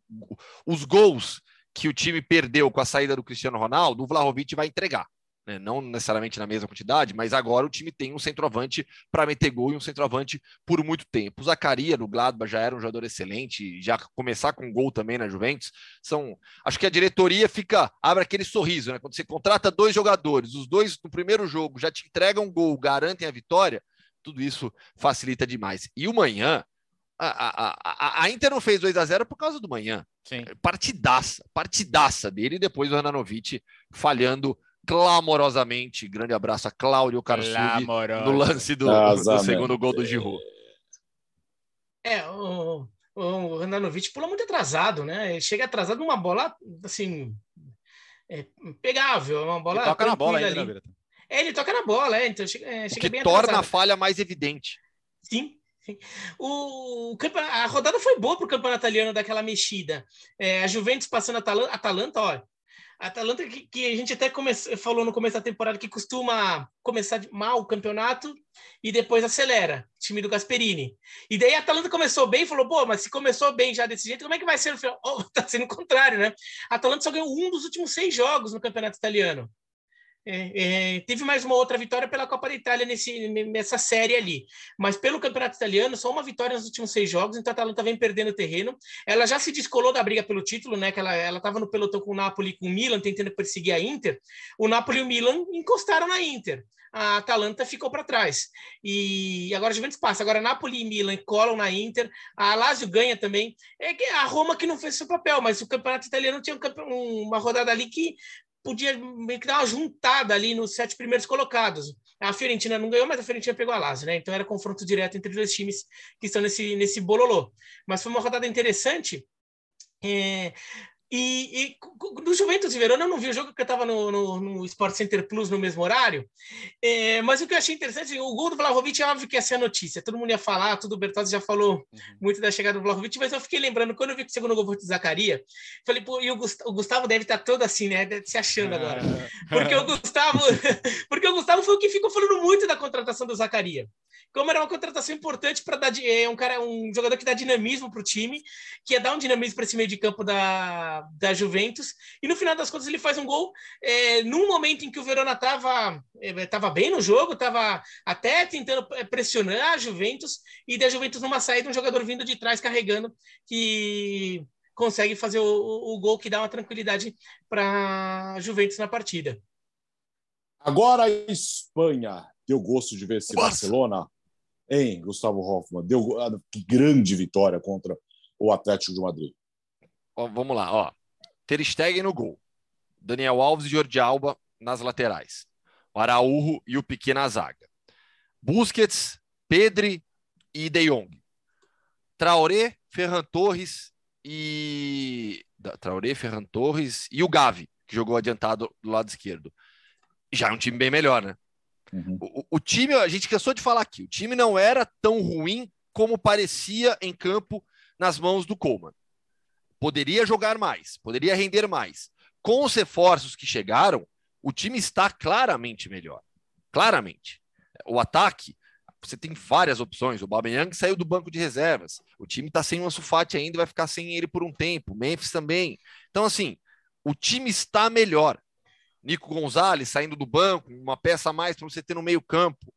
os gols que o time perdeu com a saída do Cristiano Ronaldo, o Vlahovic vai entregar né? não necessariamente na mesma quantidade, mas agora o time tem um centroavante para meter gol e um centroavante por muito tempo. O Zacaria no Gladbach já era um jogador excelente, já começar com gol também na Juventus, são, acho que a diretoria fica, abre aquele sorriso, né? Quando você contrata dois jogadores, os dois no primeiro jogo já te entregam um gol, garantem a vitória, tudo isso facilita demais. E o manhã, a, a, a, Inter não fez 2 a 0 por causa do manhã. Sim. Partidaça, partidaça dele, e depois o Ananovic falhando clamorosamente. Grande abraço a Cláudio Karsug no lance do, do, segundo gol do Giroud. É, o, o Randanovic pula muito atrasado, né? Ele chega atrasado numa bola, assim, é, pegável, uma bola. Ele toca na bola ainda, ali. É, ele toca na bola, é, então chega, é, chega o que torna atrasado. a falha mais evidente. Sim, o, a rodada foi boa para o campeonato italiano daquela mexida. É, a Juventus passando a Atalanta, Atalanta, ó, a Atalanta, que, que a gente até come, falou no começo da temporada, que costuma começar mal o campeonato e depois acelera, time do Gasperini. E daí a Atalanta começou bem, falou, pô, mas se começou bem já desse jeito, como é que vai ser no final? Oh, tá sendo o contrário, né? A Atalanta só ganhou um dos últimos seis jogos no campeonato italiano. É, é, teve mais uma outra vitória pela Copa da Itália nesse, nessa série ali. Mas pelo Campeonato Italiano, só uma vitória nos últimos seis jogos, então a Atalanta vem perdendo terreno. Ela já se descolou da briga pelo título, né? Que ela estava no pelotão com o Napoli com o Milan, tentando perseguir a Inter. O Napoli e o Milan encostaram na Inter. A Atalanta ficou para trás. E agora a Juventus passa. Agora Napoli e Milan colam na Inter. A Lazio ganha também. É a Roma que não fez seu papel, mas o Campeonato Italiano tinha um, uma rodada ali que podia meio que dar uma juntada ali nos sete primeiros colocados. A Fiorentina não ganhou, mas a Fiorentina pegou a Lazio, né? Então era confronto direto entre dois times que estão nesse, nesse bololô. Mas foi uma rodada interessante. É, E, e do Juventus e Verona eu não vi o jogo porque eu estava no, no, no, Sport Center Plus no mesmo horário. É, mas o que eu achei interessante, o gol do Vlahovic é óbvio que ia ser a notícia. Todo mundo ia falar, tudo o Bertozzi já falou uhum. muito da chegada do Vlahovic, mas eu fiquei lembrando, quando eu vi que o segundo gol foi de Zacaria, falei, pô, e o Gustavo, o Gustavo deve estar tá todo assim, né? Se achando agora. Porque o Gustavo, porque o Gustavo foi o que ficou falando muito da contratação do Zacaria como era uma contratação importante para dar é um cara, um jogador que dá dinamismo para o time, que ia dar um dinamismo para esse meio de campo da, da Juventus. E no final das contas ele faz um gol é, num momento em que o Verona estava é, tava bem no jogo, estava até tentando é, pressionar a Juventus e da Juventus numa saída um jogador vindo de trás carregando que consegue fazer o, o, o gol que dá uma tranquilidade para a Juventus na partida. Agora a Espanha deu gosto de ver esse. Barcelona Hein, Gustavo Hoffmann? Deu ah, que grande vitória contra o Atlético de Madrid. Ó, vamos lá, ó. Ter Stegen no gol. Daniel Alves e Jordi Alba nas laterais. O Araújo e o Piquet na zaga. Busquets, Pedri e De Jong. Traoré, Ferran Torres e Traoré, Ferran Torres e o Gavi, que jogou adiantado do lado esquerdo. Já é um time bem melhor, né? Uhum. O, o, time, a gente cansou de falar aqui, o time não era tão ruim como parecia em campo nas mãos do Coleman. Poderia jogar mais, poderia render mais. Com os reforços que chegaram, o time está claramente melhor. Claramente. O ataque, você tem várias opções. O Babeyang saiu do banco de reservas. O time está sem o Ansu ainda, vai ficar sem ele por um tempo. Memphis também. Então, assim, o time está melhor. Nico Gonzalez saindo do banco, uma peça a mais para você ter no meio-campo.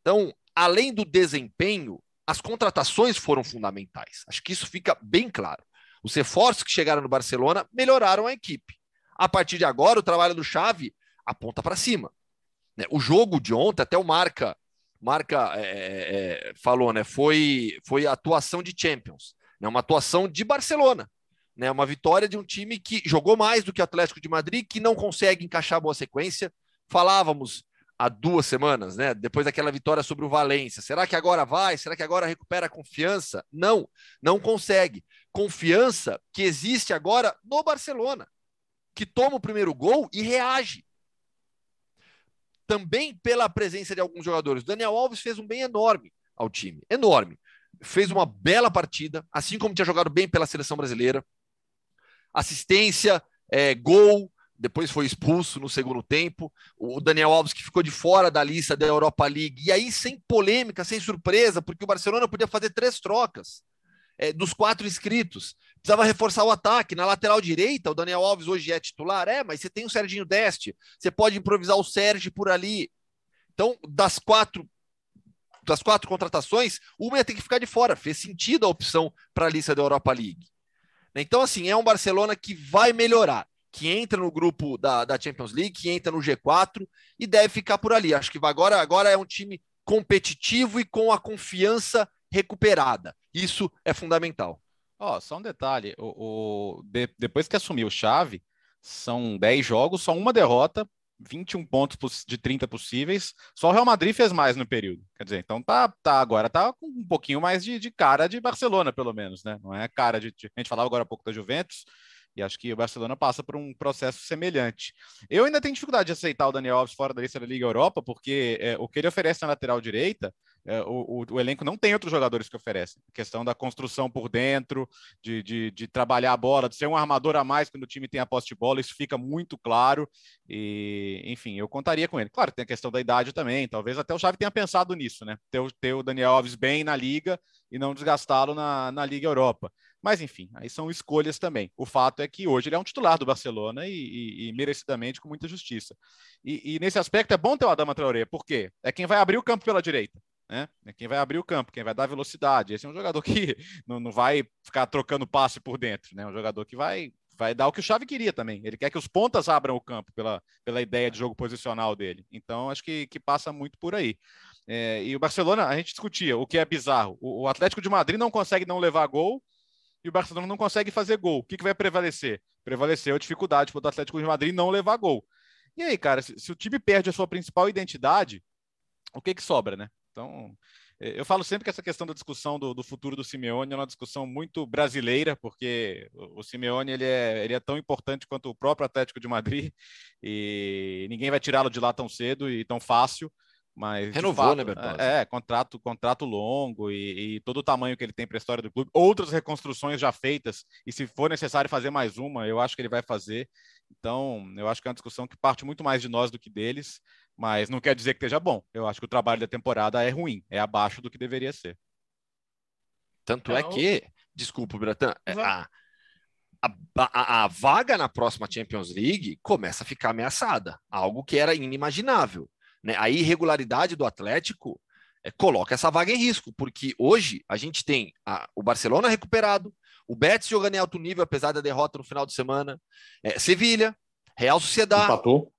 Então, além do desempenho, as contratações foram fundamentais. Acho que isso fica bem claro. Os reforços que chegaram no Barcelona melhoraram a equipe. A partir de agora, o trabalho do Xavi aponta para cima. Né? O jogo de ontem, até o Marca, Marca é, é, é, falou, né? Foi, foi atuação de Champions, né? uma atuação de Barcelona. Né, uma vitória de um time que jogou mais do que o Atlético de Madrid, que não consegue encaixar boa sequência. Falávamos há duas semanas, né? Depois daquela vitória sobre o Valência. Será que agora vai? Será que agora recupera a confiança? Não, não consegue. Confiança que existe agora no Barcelona, que toma o primeiro gol e reage. Também pela presença de alguns jogadores. Daniel Alves fez um bem enorme ao time, enorme. Fez uma bela partida, assim como tinha jogado bem pela seleção brasileira assistência, é, gol, depois foi expulso no segundo tempo. O Daniel Alves que ficou de fora da lista da Europa League. E aí, sem polêmica, sem surpresa, porque o Barcelona podia fazer três trocas é, dos quatro inscritos. Precisava reforçar o ataque. Na lateral direita, o Daniel Alves hoje é titular. É, mas você tem o Serginho Deste. Você pode improvisar o Sérgio por ali. Então, das quatro das quatro contratações, uma ia ter que ficar de fora. Fez sentido a opção para a lista da Europa League. Então, assim, é um Barcelona que vai melhorar, que entra no grupo da, da Champions League, que entra no G4 e deve ficar por ali. Acho que agora, agora é um time competitivo e com a confiança recuperada. Isso é fundamental. Ó, oh, só um detalhe: o, o de, depois que assumiu o Chave, são 10 jogos, só uma derrota, 21 pontos de 30 possíveis. Só o Real Madrid fez mais no período. Quer dizer, então tá, tá agora tá com um pouquinho mais de, de cara de Barcelona, pelo menos, né? Não é cara de, A gente falava agora há pouco da Juventus, e acho que o Barcelona passa por um processo semelhante. Eu ainda tenho dificuldade de aceitar o Daniel Alves fora da lista da Liga Europa, porque é, o que ele oferece na lateral direita, o, o, o, elenco não tem outros jogadores que oferecem. A questão da construção por dentro, de, de, de, trabalhar a bola, de ser um armador a mais quando o time tem a posse de bola, isso fica muito claro. E, enfim, eu contaria com ele. Claro, tem a questão da idade também. Talvez até o Xavi tenha pensado nisso, né? Ter, ter o Daniel Alves bem na liga e não desgastá-lo na, na Liga Europa. Mas, enfim, aí são escolhas também. O fato é que hoje ele é um titular do Barcelona e, e, e merecidamente com muita justiça. E, e, nesse aspecto é bom ter o Adama Traoré, porque é quem vai abrir o campo pela direita. Né? É quem vai abrir o campo, quem vai dar velocidade. Esse é um jogador que não, não vai ficar trocando passe por dentro, né? Um jogador que vai, vai dar o que o Xavi queria também. Ele quer que os pontas abram o campo pela, pela ideia de jogo posicional dele. Então, acho que, que passa muito por aí. É, e o Barcelona, a gente discutia o que é bizarro. O, o Atlético de Madrid não consegue não levar gol e o Barcelona não consegue fazer gol. O que, que vai prevalecer? Prevaleceu a dificuldade do Atlético de Madrid não levar gol. E aí, cara, se, se, o time perde a sua principal identidade, o que que sobra, né? Então, eu falo sempre que essa questão da discussão do, do, futuro do Simeone é uma discussão muito brasileira, porque o, o Simeone ele é, ele é tão importante quanto o próprio Atlético de Madrid e ninguém vai tirá-lo de lá tão cedo e tão fácil. Mas renovou, fato, né, Bertozzi? É, é, contrato, contrato longo e, e, todo o tamanho que ele tem para a história do clube. Outras reconstruções já feitas e se for necessário fazer mais uma, eu acho que ele vai fazer. Então, eu acho que é uma discussão que parte muito mais de nós do que deles, mas não quer dizer que esteja bom. Eu acho que o trabalho da temporada é ruim, é abaixo do que deveria ser. Tanto é que, desculpa, Bratan, é, a, a, a, a vaga na próxima Champions League começa a ficar ameaçada, algo que era inimaginável. Né? A irregularidade do Atlético é, coloca essa vaga em risco, porque hoje a gente tem a, o Barcelona recuperado, o Betis jogando em alto nível, apesar da derrota no final de semana, é, Sevilha, Real Sociedade. Empatou.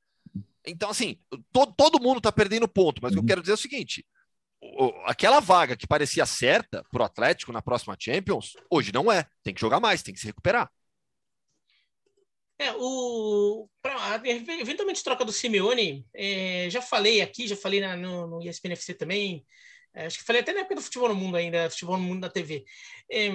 Então, assim, to, todo mundo está perdendo ponto, mas uhum. o que eu quero dizer é o seguinte: o, aquela vaga que parecia certa para o Atlético na próxima Champions, hoje não é. Tem que jogar mais, tem que se recuperar. É, o, pra, eventualmente troca do Simeone, é, já falei aqui, já falei na, no, no ESPN FC também, é, acho que falei até na época do Futebol no Mundo ainda, Futebol no Mundo da TV. É,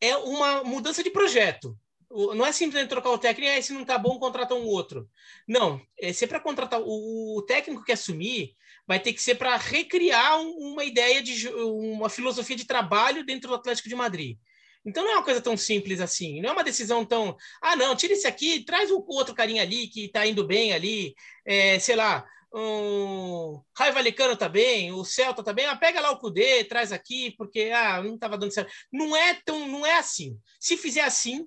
é uma mudança de projeto. Não é simplesmente trocar o técnico e se não tá bom, contrata um outro. Não, é, se é para contratar o, o, técnico que assumir, vai ter que ser para recriar um, uma ideia de uma filosofia de trabalho dentro do Atlético de Madrid. Então não é uma coisa tão simples assim, não é uma decisão tão. Ah, não, tira esse aqui, traz o outro carinha ali que está indo bem ali, é, sei lá, o Raiva Valecano tá bem, o Celta tá bem, ah, pega lá o Cudê, traz aqui, porque ah, não estava dando certo. Não é tão, não é assim. Se fizer assim,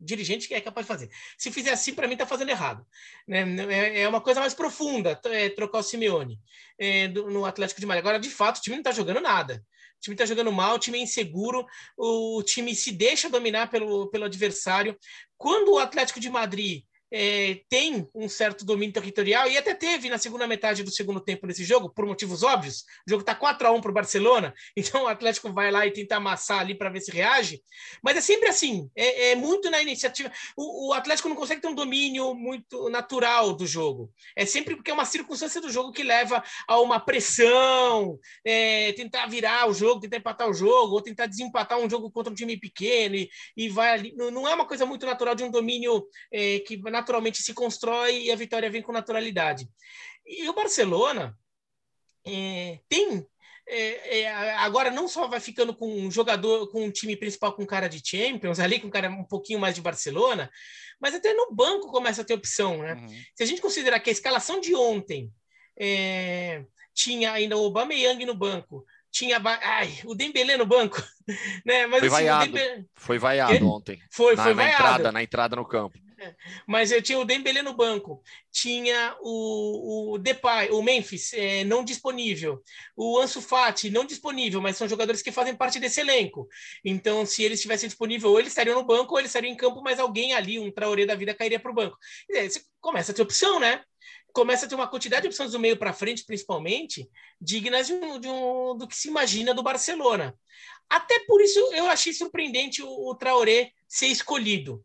dirigente que é capaz de fazer. Se fizer assim, para mim está fazendo errado. Né? É, é uma coisa mais profunda é, trocar o Simeone é, do, no Atlético de Madrid. Agora, de fato, o time não está jogando nada. O time está jogando mal, o time é inseguro, o time se deixa dominar pelo, pelo adversário. Quando o Atlético de Madrid é, tem um certo domínio territorial e até teve na segunda metade do segundo tempo nesse jogo, por motivos óbvios. O jogo está 4 a 1 para o Barcelona, então o Atlético vai lá e tenta amassar ali para ver se reage. Mas é sempre assim, é, é muito na iniciativa. O, o, Atlético não consegue ter um domínio muito natural do jogo. É sempre porque é uma circunstância do jogo que leva a uma pressão, é, tentar virar o jogo, tentar empatar o jogo, ou tentar desempatar um jogo contra um time pequeno e, e vai ali. Não, não, é uma coisa muito natural de um domínio é, que naturalmente se constrói e a vitória vem com naturalidade. E o Barcelona é, tem é, é, agora não só vai ficando com um jogador, com um time principal com cara de Champions, ali com cara um pouquinho mais de Barcelona, mas até no banco começa a ter opção, né? Uhum. Se a gente considerar que a escalação de ontem é, tinha ainda o Aubameyang no banco, tinha ai, o Dembélé no banco, né? Mas, foi, assim, vaiado. Dembélé... foi vaiado ontem. Foi, na, foi na vaiado. entrada, na entrada no campo. Mas eu tinha o Dembélé no banco, tinha o, o Depay, o Memphis é, não disponível, o Ansu Fati não disponível, mas são jogadores que fazem parte desse elenco. Então, se eles estivessem disponíveis, ou eles estariam no banco, ou eles estariam em campo, mas alguém ali, um Traoré da vida, cairia para o banco. E aí, você começa a ter opção, né? Começa a ter uma quantidade de opções do meio para frente, principalmente, dignas de um, de um, do que se imagina do Barcelona. Até por isso eu achei surpreendente o, o Traoré ser escolhido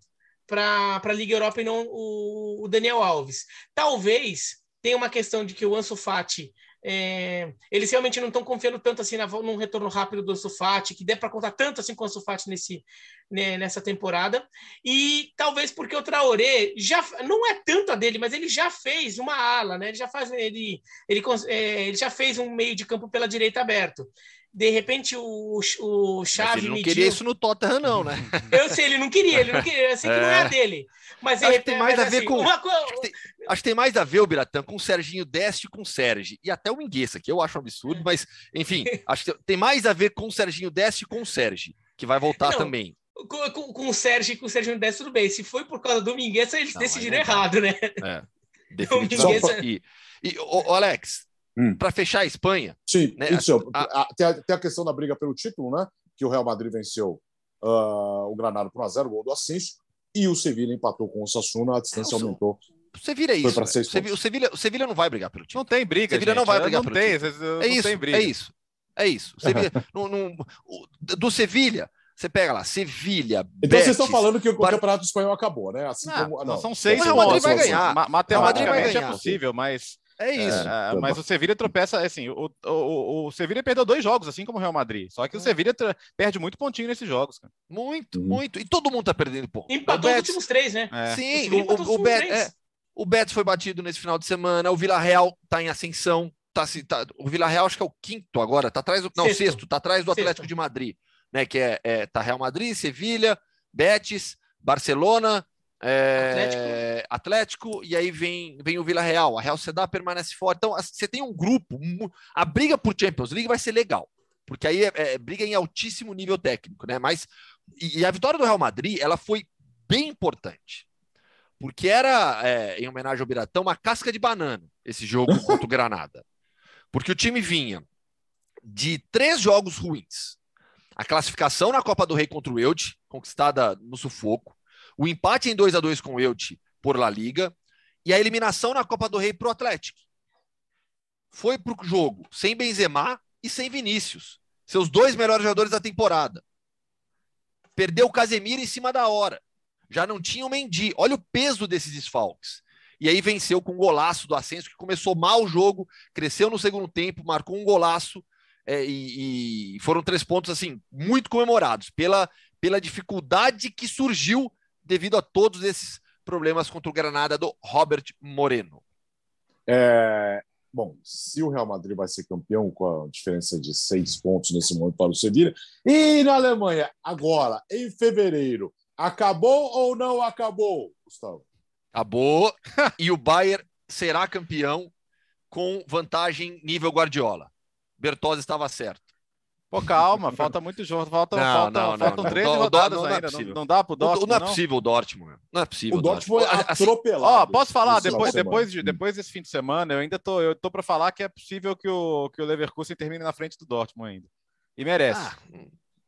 para a Liga Europa e não o, o, Daniel Alves. Talvez tenha uma questão de que o Ansu Fati é, eles realmente não estão confiando tanto assim na, num retorno rápido do Ansu Fati, que dê para contar tanto assim com o Ansu Fati nesse, né, nessa temporada. E talvez porque o Traoré já não é tanto a dele, mas ele já fez uma ala, né? Ele já faz ele ele, é, ele já fez um meio de campo pela direita aberto de repente o, o Chave ele não mediu... queria isso no Tottenham não, né? Eu sei, ele não queria, ele não queria, eu sei que é. não é a dele. Mas acho que tem mais a ver assim, com uma... acho, que tem, acho que tem mais a ver o Biratã com o Serginho Deste com o Sérgio e até o Mingueça, que eu acho um absurdo, é. mas enfim, acho que tem mais a ver com o Serginho Deste com o Sérgio, que vai voltar não, também. Com, com, com, o Sérgio e com o Serginho Deste tudo bem. Se foi por causa do Mingueça, eles não, decidiram errado, né? É. Definitivamente. Mingueça... E, e o, Alex, Hum. Para fechar a Espanha. Sim, né? isso. A, a, tem, a, tem, a, questão da briga pelo título, né? Que o Real Madrid venceu uh, o Granada por 1x0, gol do Ascenso, e o Sevilla empatou com o Sassuna, a distância é, aumentou. O Sevilla é isso. O Sevilla, o Sevilla não vai brigar pelo título. Não tem briga. O Sevilla não vai brigar não pelo tem, título. É isso, é isso. É isso. Sevilla, no, no, do Sevilla. Você pega lá, Sevilha. Então Betis, vocês estão falando que o Bar... Campeonato Espanhol acabou, né? Assim não, como... não. São seis. O Real Madrid vai ganhar. Matematicamente é possível, mas É isso. É, mas o Sevilla tropeça, assim, o, o, o Sevilla perdeu dois jogos, assim como o Real Madrid. Só que o é. Sevilla perde muito pontinho nesses jogos. Cara. Muito, uhum. muito. E todo mundo tá perdendo ponto. Empatou os últimos três, né? É. Sim, o, o, o, Bet, é, o Betis foi batido nesse final de semana, o Vila Real tá em ascensão. Tá, tá, o Vila Real acho que é o quinto agora, tá atrás do. Não, sexto, sexto tá atrás do Atlético de Madrid, né? Que é, é tá Real Madrid, Sevilha, Betis, Barcelona, é, Atlético. Atlético. e aí vem, vem o Vila Real. A Real Sedá permanece forte. Então, você tem um grupo. A briga por Champions League vai ser legal, porque aí é, é briga em altíssimo nível técnico, né? Mas e, e, a vitória do Real Madrid ela foi bem importante, porque era, é, em homenagem ao Biratão, uma casca de banana esse jogo contra o Granada, porque o time vinha de três jogos ruins. A classificação na Copa do Rei contra o Elche, conquistada no sufoco o empate em 2 a 2 com o Elche por La Liga e a eliminação na Copa do Rei para o Atlético. Foi para o jogo sem Benzema e sem Vinícius, seus dois melhores jogadores da temporada. Perdeu o Casemiro em cima da hora. Já não tinha o Mendy. Olha o peso desses desfalques. E aí venceu com um golaço do Ascenso, que começou mal o jogo, cresceu no segundo tempo, marcou um golaço. É, e, e, foram três pontos assim muito comemorados pela, pela dificuldade que surgiu devido a todos esses problemas contra o Granada do Robert Moreno. É, bom, se o Real Madrid vai ser campeão com a diferença de seis pontos nesse momento para o Sevilla, e na Alemanha, agora, em fevereiro, acabou ou não acabou, Gustavo? Acabou, e o Bayern será campeão com vantagem nível Guardiola. Bertozzi estava certo. Pô, calma, falta muito jogo, falta, não, falta, não, faltam não, três rodadas não, ainda. Não, não, dá pro Dortmund. Não, é possível o Dortmund, não é possível. O Dortmund foi assim, atropelado. Ó, posso falar, depois, depois, de, depois desse fim de semana, eu ainda tô, eu tô para falar que é possível que o, que o Leverkusen termine na frente do Dortmund ainda. E merece. Ah,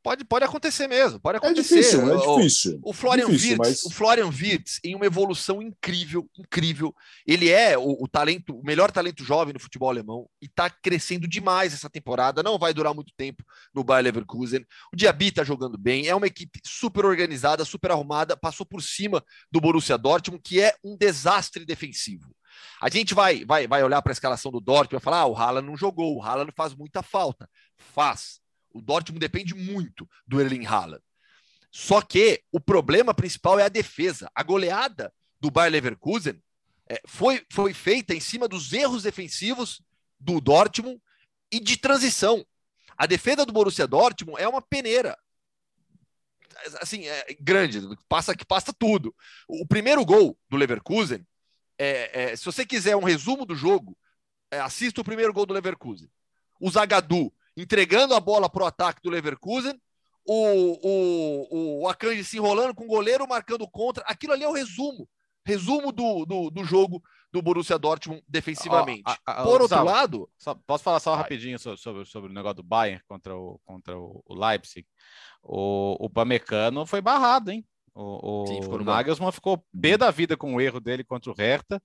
Pode, pode acontecer mesmo, pode é acontecer. É difícil, é difícil. O, o Florian difícil, Wirtz, mas... o Florian Wirtz, em uma evolução incrível, incrível. Ele é o, o, talento, o melhor talento jovem no futebol alemão e está crescendo demais essa temporada. Não vai durar muito tempo no Bayer Leverkusen. O Diaby está jogando bem, é uma equipe super organizada, super arrumada, passou por cima do Borussia Dortmund, que é um desastre defensivo. A gente vai, vai, vai olhar para a escalação do Dortmund e vai falar: ah, o Haaland não jogou, o Haaland faz muita falta. Faz o Dortmund depende muito do Erling Haaland. Só que o problema principal é a defesa. A goleada do Bayer Leverkusen é, foi, foi feita em cima dos erros defensivos do Dortmund e de transição. A defesa do Borussia Dortmund é uma peneira. Assim, é grande, passa que passa tudo. O primeiro gol do Leverkusen, é, é, se você quiser um resumo do jogo, é, assista o primeiro gol do Leverkusen. O Zagadou entregando a bola para o ataque do Leverkusen, o, o, o Akanji se enrolando com o goleiro, marcando contra. Aquilo ali é o resumo. Resumo do, do, do jogo do Borussia Dortmund defensivamente. Oh, a, a, Por outro lado. Só, posso falar só rapidinho sobre, sobre, o negócio do Bayern contra o, contra o Leipzig? O, o Pamecano foi barrado, hein? O, o, Sim, ficou o Nagelsmann ficou pé da vida com o erro dele contra o Hertha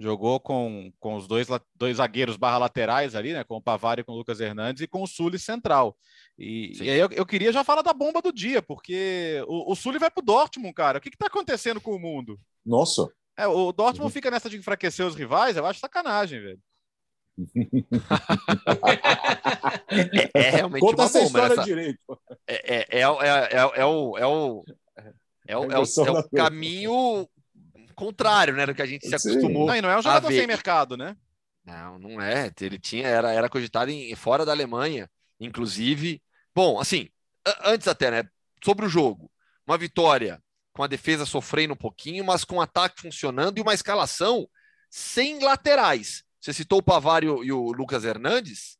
jogou com, com os dois, dois zagueiros barra laterais ali, né? Com o Pavari e com o Lucas Hernandes e com o Sully central. E, e aí eu, eu, queria já falar da bomba do dia, porque o, o Sully vai pro Dortmund, cara. O que, que tá acontecendo com o mundo? Nossa. É, o Dortmund uhum. fica nessa de enfraquecer os rivais, eu acho sacanagem, velho. é, é, realmente Conta uma essa bomba. História essa... direito. É, é, é, é, é, é, o, é o é o, é o, é o caminho contrário, né, do que a gente se acostumou. Não, e não é um jogador sem mercado, né? Não, não é. Ele tinha, era, era cogitado em, fora da Alemanha, inclusive. Bom, assim, antes até, né? Sobre o jogo, uma vitória com a defesa sofrendo um pouquinho, mas com o ataque funcionando e uma escalação sem laterais. Você citou o Pavário e o Lucas Hernandes,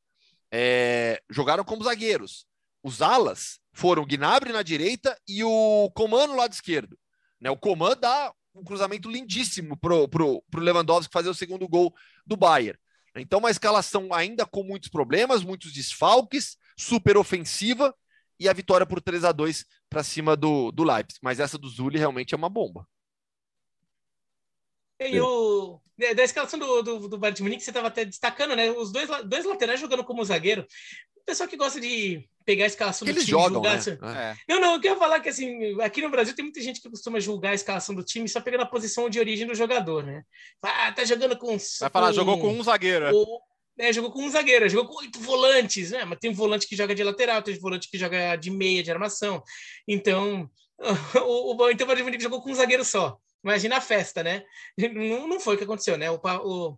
é, jogaram como zagueiros. Os alas foram o Gnabry na direita e o Comando no lado esquerdo. Né, o Comando dá um cruzamento lindíssimo pro, pro, pro Lewandowski fazer o segundo gol do Bayern. Então, uma escalação ainda com muitos problemas, muitos desfalques, super ofensiva e a vitória por 3 a 2 para cima do, do Leipzig. Mas essa do Zuli realmente é uma bomba. E o, da escalação do, do, do Bayern de Munique, você estava até destacando, né? Os dois, dois laterais jogando como zagueiro. O pessoal que gosta de pegar a escalação que do eles time jogam, julgar. né? É. Não, não, eu quero falar que assim, aqui no Brasil tem muita gente que costuma julgar a escalação do time só pegando a posição de origem do jogador, né? Ah, tá jogando com. Vai falar, jogou com um zagueiro. é. o- né, jogou com um zagueiro, jogou com oito volantes, né? Mas tem volante que joga de lateral, tem volante que joga de meia, de armação. Então, o, o então pode que jogou com um zagueiro só. Imagina a festa, né? Não, não foi o que aconteceu, né? O, o,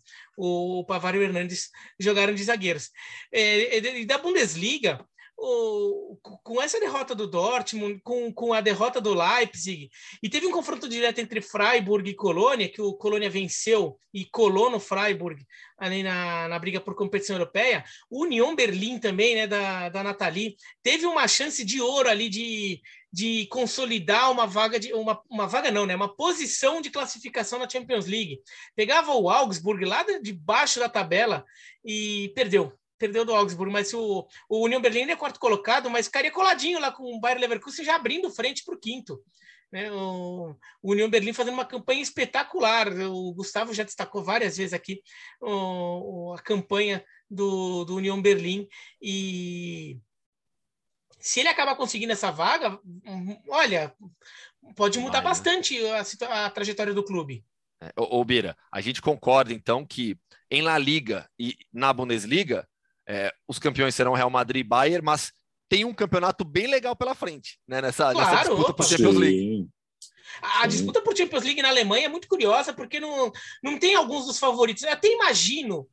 o Pavar e o Hernandes jogaram de zagueiros. É, e da Bundesliga, o- com essa derrota do Dortmund, com, com a derrota do Leipzig, e teve um confronto direto entre Freiburg e Colônia, que o Colônia venceu e colou no Freiburg ali na, na briga por competição europeia. O Union Berlim também, né, da, da Nathalie, teve uma chance de ouro ali de, de consolidar uma vaga de uma, uma vaga não, né, uma posição de classificação na Champions League. Pegava o Augsburg lá de de baixo da tabela e perdeu. Perdeu do Augsburg, mas o, o Union Berlim ainda é quarto colocado, mas ficaria coladinho lá com o Bayer Leverkusen já abrindo frente para o quinto. Né? O, o Union Berlim fazendo uma campanha espetacular. O Gustavo já destacou várias vezes aqui o- o- a campanha do, do Union Berlim e se ele acabar conseguindo essa vaga, olha, pode mudar Vai, né? bastante a, situa- a trajetória do clube. É, Ô, ô, Bira, a gente concorda então que em La Liga e na Bundesliga é, os campeões serão Real Madrid e Bayern, mas tem um campeonato bem legal pela frente, né? Nessa, nessa Claro, disputa opa. por Champions League. Sim. A Sim. disputa por Champions League na Alemanha é muito curiosa, porque não, não tem alguns dos favoritos. Eu até imagino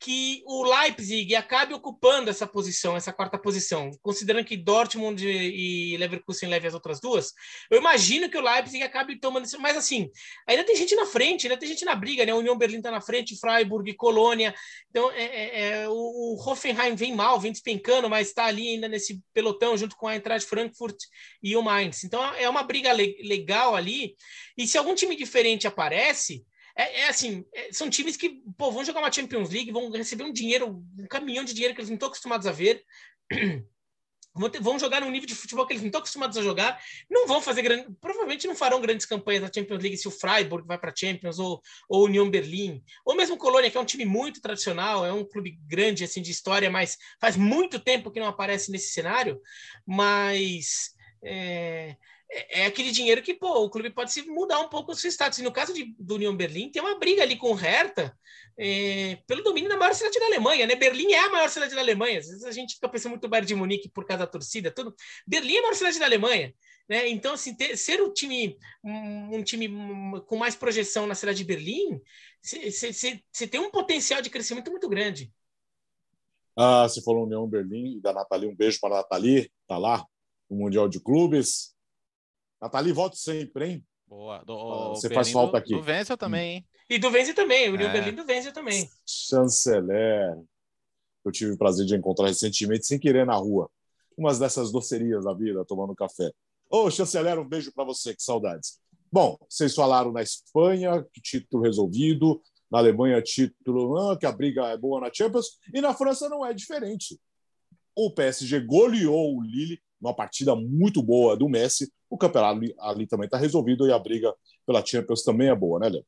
que o Leipzig acabe ocupando essa posição, essa quarta posição, considerando que Dortmund e Leverkusen levem as outras duas. Eu imagino que o Leipzig acabe tomando isso, mas assim, ainda tem gente na frente, ainda tem gente na briga, né? A União Berlim está na frente, Freiburg, Colônia. Então, é, é, é, o, o Hoffenheim vem mal, vem despencando, mas está ali ainda nesse pelotão junto com a Eintracht Frankfurt e o Mainz. Então, é uma briga le- legal ali. E se algum time diferente aparece, é, é assim, é, são times que pô, vão jogar uma Champions League, vão receber um dinheiro, um caminhão de dinheiro que eles não estão acostumados a ver. Vão, jogar num nível de futebol que eles não estão acostumados a jogar. Não vão fazer grande, provavelmente não farão grandes campanhas na Champions League se o Freiburg vai para a Champions ou ou União Berlim, ou mesmo Colônia, que é um time muito tradicional, é um clube grande assim de história, mas faz muito tempo que não aparece nesse cenário. Mas é, é é aquele dinheiro que, pô, o clube pode se mudar um pouco o seu status. E no caso de, do União Berlim, tem uma briga ali com o Hertha é, pelo domínio da maior cidade da Alemanha, né? Berlim é a maior cidade da Alemanha. Às vezes a gente fica pensando muito no Bayern de Munique por causa da torcida, tudo. Berlim é a maior cidade da Alemanha. Né? Então, assim, ter, ser o time, um, um time com mais projeção na cidade de Berlim, você tem um potencial de crescimento muito grande. Ah, você falou União Berlim da Nathalie, um beijo para a Nathalie, tá lá no Mundial de Clubes. Nathalie, volte sempre, hein? Boa. Do, Ah, você faz Berlim falta do, aqui. Do Wenzel também, hein? E do Venze também, o União É. Berlim do Venze também. Chanceler. Eu tive o prazer de encontrar recentemente, sem querer, na rua. Umas dessas docerias da vida, tomando café. Ô, chanceler, um beijo para você, que saudades. Bom, vocês falaram na Espanha, que título resolvido. Na Alemanha, título, ah, que a briga é boa na Champions. E na França não é diferente. O PSG goleou o Lille numa partida muito boa do Messi. O campeonato ali, também está resolvido e a briga pela Champions também é boa, né, Léo?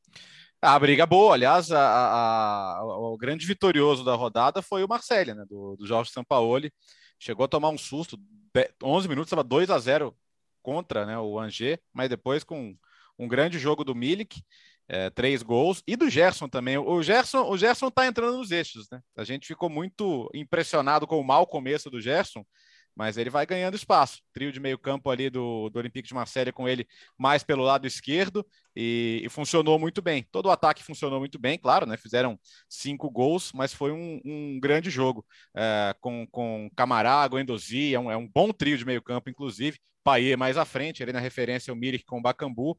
A briga boa, aliás, a, a- a- o grande vitorioso da rodada foi o Marcelo, né, do, do Jorge Sampaoli. Chegou a tomar um susto, de- 11 minutos, estava 2 a 0 contra né, o Angers, mas depois com um grande jogo do Milik, é, três gols, e do Gerson também. O Gerson o Gerson está entrando nos eixos, né? A gente ficou muito impressionado com o mau começo do Gerson, mas ele vai ganhando espaço. Trio de meio campo ali do, do Olympique de Marseille com ele mais pelo lado esquerdo e, e funcionou muito bem. Todo o ataque funcionou muito bem, claro, né? Fizeram cinco gols, mas foi um, um grande jogo é, com, com Camará, Guendouzi, é um, é um bom trio de meio campo, inclusive. Paier mais à frente, ali na referência o Mirik com o Bacambu.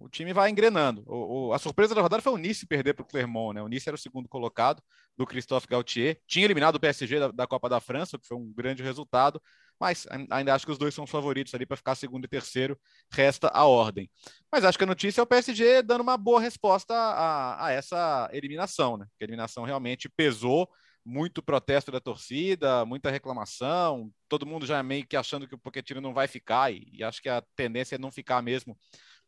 O time vai engrenando. O, o, a surpresa da rodada foi o Nice perder para o Clermont, né? O Nice era o segundo colocado do Christophe Gaultier. Tinha eliminado o PSG da, da, Copa da França, o que foi um grande resultado, mas ainda acho que os dois são os favoritos ali para ficar segundo e terceiro. Resta a ordem. Mas acho que a notícia é o PSG dando uma boa resposta a, a essa eliminação, né? Que a eliminação realmente pesou muito protesto da torcida, muita reclamação, todo mundo já meio que achando que o Pochettino não vai ficar, e, e, acho que a tendência é não ficar mesmo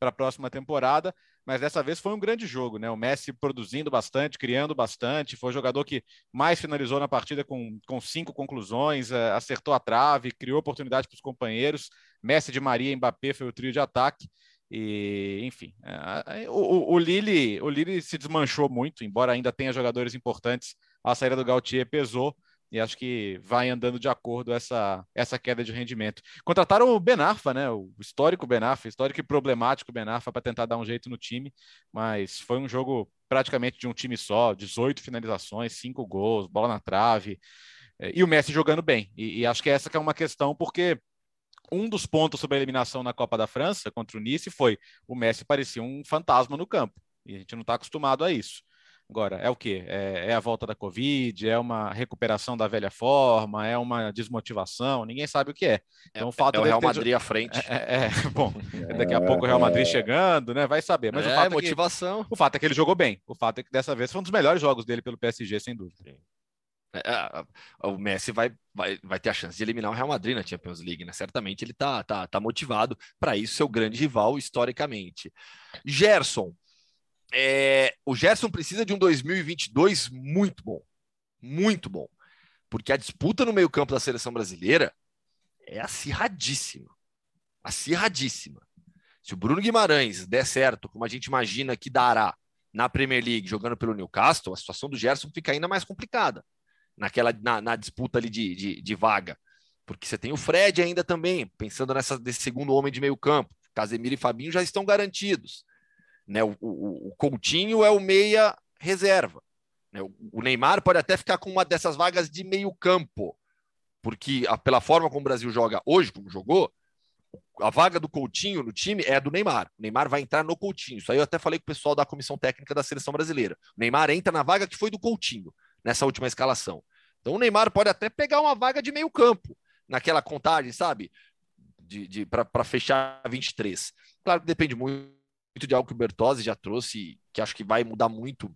para a próxima temporada, mas dessa vez foi um grande jogo, né? O Messi produzindo bastante, criando bastante, foi o jogador que mais finalizou na partida com, com cinco conclusões, é, acertou a trave, criou oportunidade para os companheiros. Messi de Maria e Mbappé foi o trio de ataque. E, enfim, é, o, o, Lille, o Lille se desmanchou muito, embora ainda tenha jogadores importantes. A saída do Gautier pesou, e acho que vai andando de acordo essa, essa queda de rendimento. Contrataram o Benarfa, né? O histórico Benarfa, histórico e problemático Benarfa para tentar dar um jeito no time, mas foi um jogo praticamente de um time só, 18 finalizações, 5 gols, bola na trave, é, e o Messi jogando bem. E, e acho que essa que é uma questão, porque um dos pontos sobre a eliminação na Copa da França contra o Nice foi o Messi parecia um fantasma no campo, e a gente não está acostumado a isso. Agora, é o quê? É, é, a volta da Covid? É uma recuperação da velha forma? É uma desmotivação? Ninguém sabe o que é. Então, o fato é o Real ter... Madrid à frente. É, é, é bom, daqui a pouco o Real Madrid chegando, né? Vai saber. Mas o é, fato motivação. É que, o fato é que ele jogou bem. O fato é que dessa vez foi um dos melhores jogos dele pelo PSG, sem dúvida. o Messi vai, vai, vai ter a chance de eliminar o Real Madrid na Champions League, né? Certamente ele tá, tá, tá motivado para isso, seu grande rival historicamente. Gerson, é, o Gerson precisa de um 2022 muito bom. Muito bom. Porque a disputa no meio-campo da seleção brasileira é acirradíssima. Acirradíssima. Se o Bruno Guimarães der certo, como a gente imagina que dará na Premier League jogando pelo Newcastle, a situação do Gerson fica ainda mais complicada naquela na, na disputa ali de, de, de, vaga. Porque você tem o Fred ainda também, pensando nessa, segundo homem de meio campo. Casemiro e Fabinho já estão garantidos. Né? O, o, o Coutinho é o meia reserva. Né? O, o Neymar pode até ficar com uma dessas vagas de meio campo, porque a, pela forma como o Brasil joga hoje, como jogou, a vaga do Coutinho no time é a do Neymar. O Neymar vai entrar no Coutinho. Isso aí eu até falei com o pessoal da comissão técnica da seleção brasileira. O Neymar entra na vaga que foi do Coutinho nessa última escalação. Então o Neymar pode até pegar uma vaga de meio campo naquela contagem, sabe? De, de para fechar 23. Claro que depende muito muito de algo que o Bertozzi já trouxe, que acho que vai mudar muito,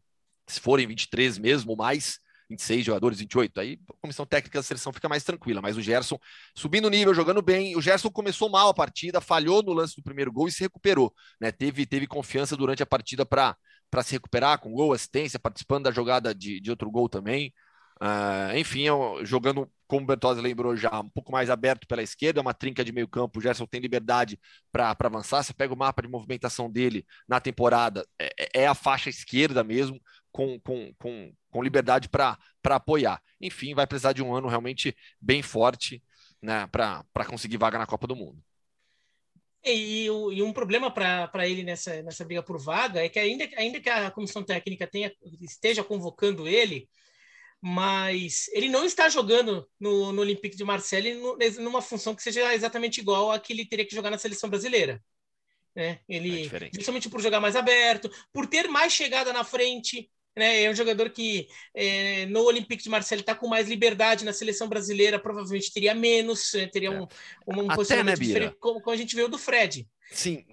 se forem 23 mesmo, ou mais, 26 jogadores, 28. Aí a comissão técnica da seleção fica mais tranquila. Mas o Gerson subindo o nível, jogando bem. O Gerson começou mal a partida, falhou no lance do primeiro gol e se recuperou. Né? Teve, teve confiança durante a partida para se recuperar com gol, assistência, participando da jogada de, de outro gol também. Uh, enfim, jogando, como o Bertozzi lembrou já, um pouco mais aberto pela esquerda, uma trinca de meio campo, o Gerson tem liberdade para avançar, você pega o mapa de movimentação dele na temporada, é, é, é a faixa esquerda mesmo, com, com, com, com liberdade para apoiar. Enfim, vai precisar de um ano realmente bem forte né, para conseguir vaga na Copa do Mundo. E, e, um problema para ele nessa, nessa briga por vaga é que ainda, ainda que a comissão técnica tenha, esteja convocando ele, mas ele não está jogando no, no Olympique de Marseille numa função que seja exatamente igual a que ele teria que jogar na seleção brasileira. Né? Ele, é justamente por jogar mais aberto, por ter mais chegada na frente, né? É um jogador que é, no Olympique de Marseille está com mais liberdade na seleção brasileira, provavelmente teria menos, né? teria um, um, um posicionamento né, diferente, como, como, a gente viu do Fred. Sim,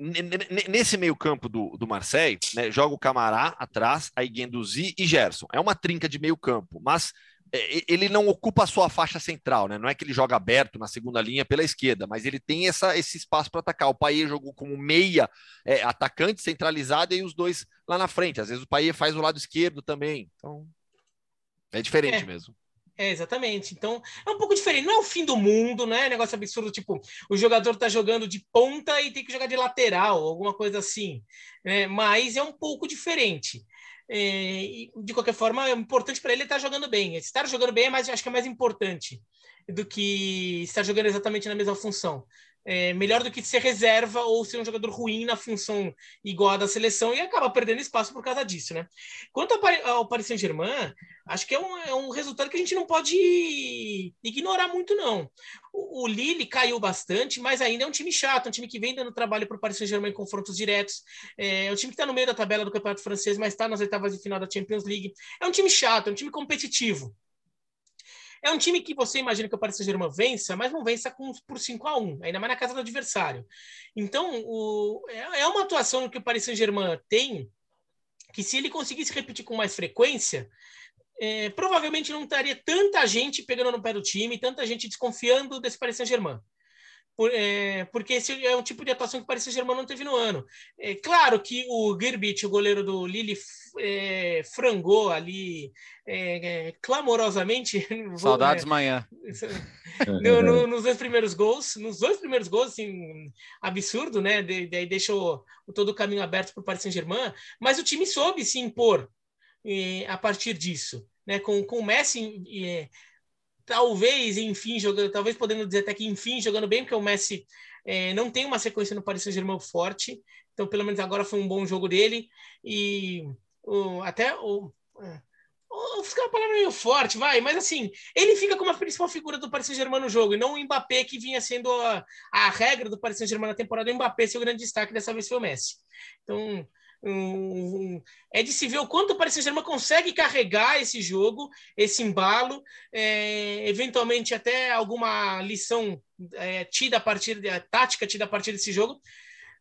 nesse meio campo do, do Marseille, né, joga o Camará atrás, aí Guendouzi e Gerson. É uma trinca de meio campo, mas é, ele não ocupa a sua faixa central, né? Não é que ele joga aberto na segunda linha pela esquerda, mas ele tem essa, esse espaço para atacar. O Paê jogou como meia é, atacante centralizado e os dois lá na frente. Às vezes o Paê faz o lado esquerdo também. Então é diferente é. mesmo. É, exatamente. Então, é um pouco diferente. Não é o fim do mundo, né? Negócio absurdo, tipo, o jogador tá jogando de ponta e tem que jogar de lateral, alguma coisa assim. Né? Mas é um pouco diferente. É, de qualquer forma, é importante para ele estar jogando bem. Estar jogando bem é mais, acho que é mais importante do que estar jogando exatamente na mesma função é, melhor do que ser reserva ou ser um jogador ruim na função igual à da seleção e acaba perdendo espaço por causa disso, né? Quanto ao Paris Saint-Germain, acho que é um, é um, resultado que a gente não pode ignorar muito, não. O, o, Lille caiu bastante, mas ainda é um time chato, um time que vem dando trabalho para o Paris Saint-Germain em confrontos diretos. É, é um time que está no meio da tabela do Campeonato Francês, mas está nas oitavas de final da Champions League. É um time chato, é um time competitivo. É um time que você imagina que o Paris Saint-Germain vença, mas não vença com, por 5 a 1 ainda mais na casa do adversário. Então, o, é, é uma atuação que o Paris Saint-Germain tem que se ele conseguisse repetir com mais frequência, é, provavelmente não estaria tanta gente pegando no pé do time, tanta gente desconfiando desse Paris Saint-Germain. Por, é, porque esse é um tipo de atuação que o Paris Saint-Germain não teve no ano. É claro que o Girbit, o goleiro do Lille, é, frangou ali é, é clamorosamente. Saudades manhã. No, no, nos dois primeiros gols, nos dois primeiros gols, assim, absurdo, né? Daí de, deixou todo o caminho aberto para o Paris Saint-Germain, mas o time soube se impor é, a partir disso, né? Com, com o Messi talvez, enfim, jogando, talvez podendo dizer até que, enfim, jogando bem, porque o Messi é, não tem uma sequência no Paris Saint-Germain forte, então pelo menos agora foi um bom jogo dele, e o, até o. É, ficar uma palavra meio forte, vai, mas assim, ele fica como a principal figura do Paris Saint-Germain no jogo, e não o Mbappé, que vinha sendo a, a regra do Paris Saint-Germain na temporada, o Mbappé ser o grande destaque, dessa vez foi o Messi. Então, um, é de se ver o quanto o Paris Saint-Germain consegue carregar esse jogo, esse embalo, é, eventualmente até alguma lição é, tida a partir de, a tática tida a partir desse jogo,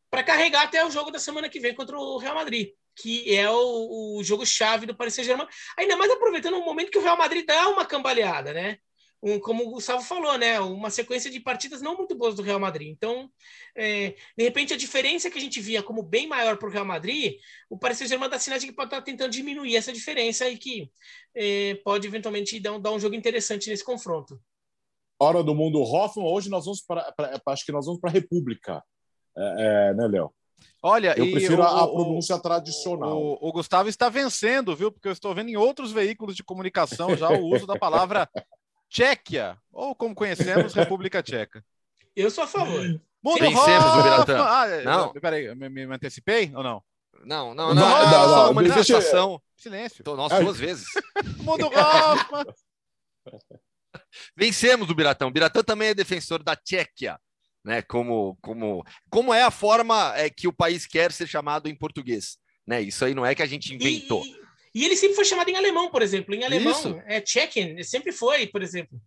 para carregar até o jogo da semana que vem contra o Real Madrid, que é o, o jogo chave do Paris Saint-Germain. Ainda mais aproveitando o momento que o Real Madrid dá uma cambaleada, né? Um, como o Gustavo falou, né, uma sequência de partidas não muito boas do Real Madrid. Então, é, de repente, a diferença que a gente via como bem maior para o Real Madrid, o Paris Saint-Germain dá sinais de que pode estar tentando diminuir essa diferença e que é, pode eventualmente dar, dar um jogo interessante nesse confronto. Hora do mundo Hoffman, hoje nós vamos para, acho que nós vamos para a República, é, é, né, Léo? Olha, eu prefiro o, a pronúncia o, tradicional. O, o, Gustavo está vencendo, viu? Porque eu estou vendo em outros veículos de comunicação já o uso da palavra Tchequia, ou como conhecemos, República Tcheca. Eu sou a favor. Mundo Vencemos o Biratã. Ah, é, não. Peraí, me, me antecipei ou não? Não, não, não. não, não, não, não uma manifestação. Silêncio. Então, nós duas vezes. Mundo Rafa. Vencemos o Biratão. O Biratã também é defensor da Tchequia, né? Como, como, como é a forma é, que o país quer ser chamado em português. Né? Isso aí não é que a gente inventou. E, e ele sempre foi chamado em alemão, por exemplo. Em alemão, isso. é Tchechen, sempre foi, por exemplo.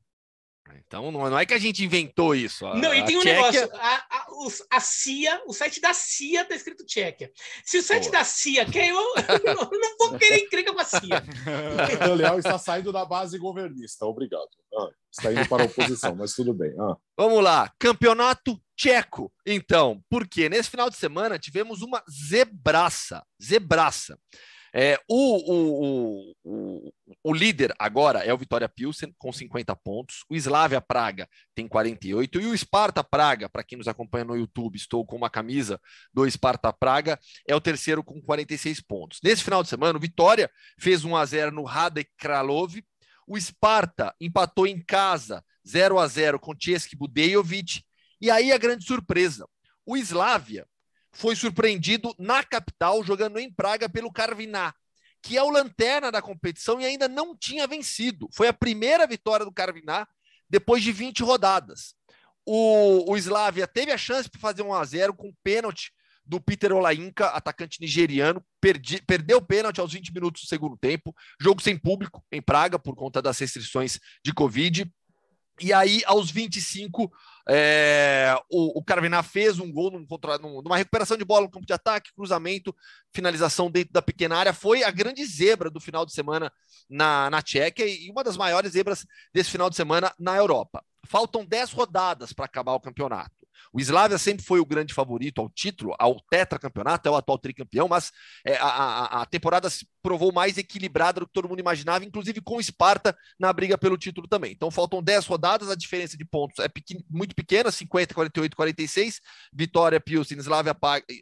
Então não é que a gente inventou isso. A, não, e tem um Tchequia... negócio. A, a, a, CIA, o site da CIA tá escrito Tchequia. Se o site Pô. da CIA quer, eu, eu não vou querer encrenca com a CIA. o Leal está saindo da base governista. Obrigado. Ah, está indo para a oposição, mas tudo bem. Ah. Vamos lá. Campeonato tcheco. Então, porque nesse final de semana tivemos uma zebraça. Zebraça. É, o, o, o, o, líder agora é o Vitória Pilsen, com 50 pontos. O Slavia Praga tem 48. E o Sparta Praga, para quem nos acompanha no YouTube, estou com uma camisa do Sparta Praga, é o terceiro com 46 pontos. Nesse final de semana, o Vitória fez 1 a 0 no Radek Kralov. O Sparta empatou em casa 0 a 0 com Czeski Budejovic. E aí a grande surpresa: o Slavia foi surpreendido na capital, jogando em Praga pelo Carviná, que é o lanterna da competição e ainda não tinha vencido. Foi a primeira vitória do Carviná depois de 20 rodadas. O, o Slavia teve a chance de fazer 1 a 0 com pênalti do Peter Olainka, atacante nigeriano, perdi, perdeu o pênalti aos 20 minutos do segundo tempo, jogo sem público em Praga por conta das restrições de Covid. E aí, aos 25, é, o, o Carviná fez um gol num, contra, numa recuperação de bola no campo de ataque, cruzamento, finalização dentro da pequena área. Foi a grande zebra do final de semana na, na Tchequia e uma das maiores zebras desse final de semana na Europa. Faltam 10 rodadas para acabar o campeonato. O Slavia sempre foi o grande favorito ao título, ao tetracampeonato, é o atual tricampeão, mas é, a, a, a, temporada se provou mais equilibrada do que todo mundo imaginava, inclusive com o Sparta na briga pelo título também. Então faltam 10 rodadas, a diferença de pontos é pequen, muito pequena, 50, 48, 46. Vitória, Pilsen, Slavia,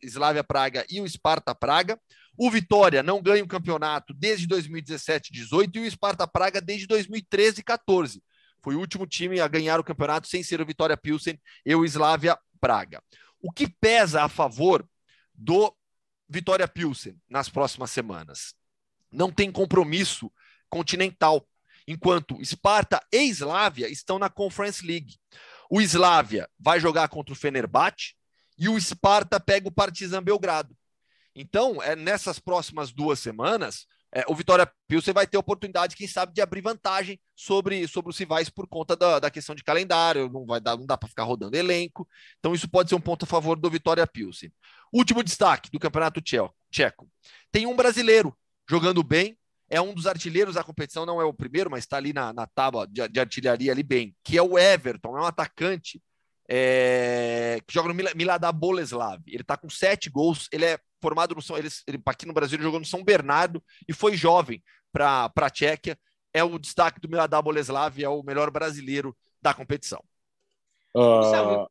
Slavia Praga e o Sparta Praga. O Vitória não ganha o campeonato desde 2017, 18 e o Sparta Praga desde 2013, 14. Foi o último time a ganhar o campeonato sem ser o Vitória Pilsen e o Slavia Praga. O que pesa a favor do Vitória Pilsen nas próximas semanas? Não tem compromisso continental, enquanto Sparta e Slavia estão na Conference League. O Slavia vai jogar contra o Fenerbahçe e o Sparta pega o Partizan Belgrado. Então, é, nessas próximas duas semanas, é, o Vitória Pilsen vai ter oportunidade, quem sabe, de abrir vantagem sobre, sobre os rivais por conta da, da questão de calendário, não vai dar, não dá para ficar rodando elenco. Então, isso pode ser um ponto a favor do Vitória Pilsen. Último destaque do Campeonato Tcheco. Tem um brasileiro jogando bem, é um dos artilheiros da competição, não é o primeiro, mas está ali na, na tábua de, de, artilharia ali bem, que é o Everton, é um atacante é, que joga no Milada Boleslav. Ele está com sete gols, ele é formado no São. Ele, ele, aqui no Brasil ele jogou no São Bernardo e foi jovem para a Tchequia. É o destaque do Milada Boleslav, é o melhor brasileiro da competição. Uh...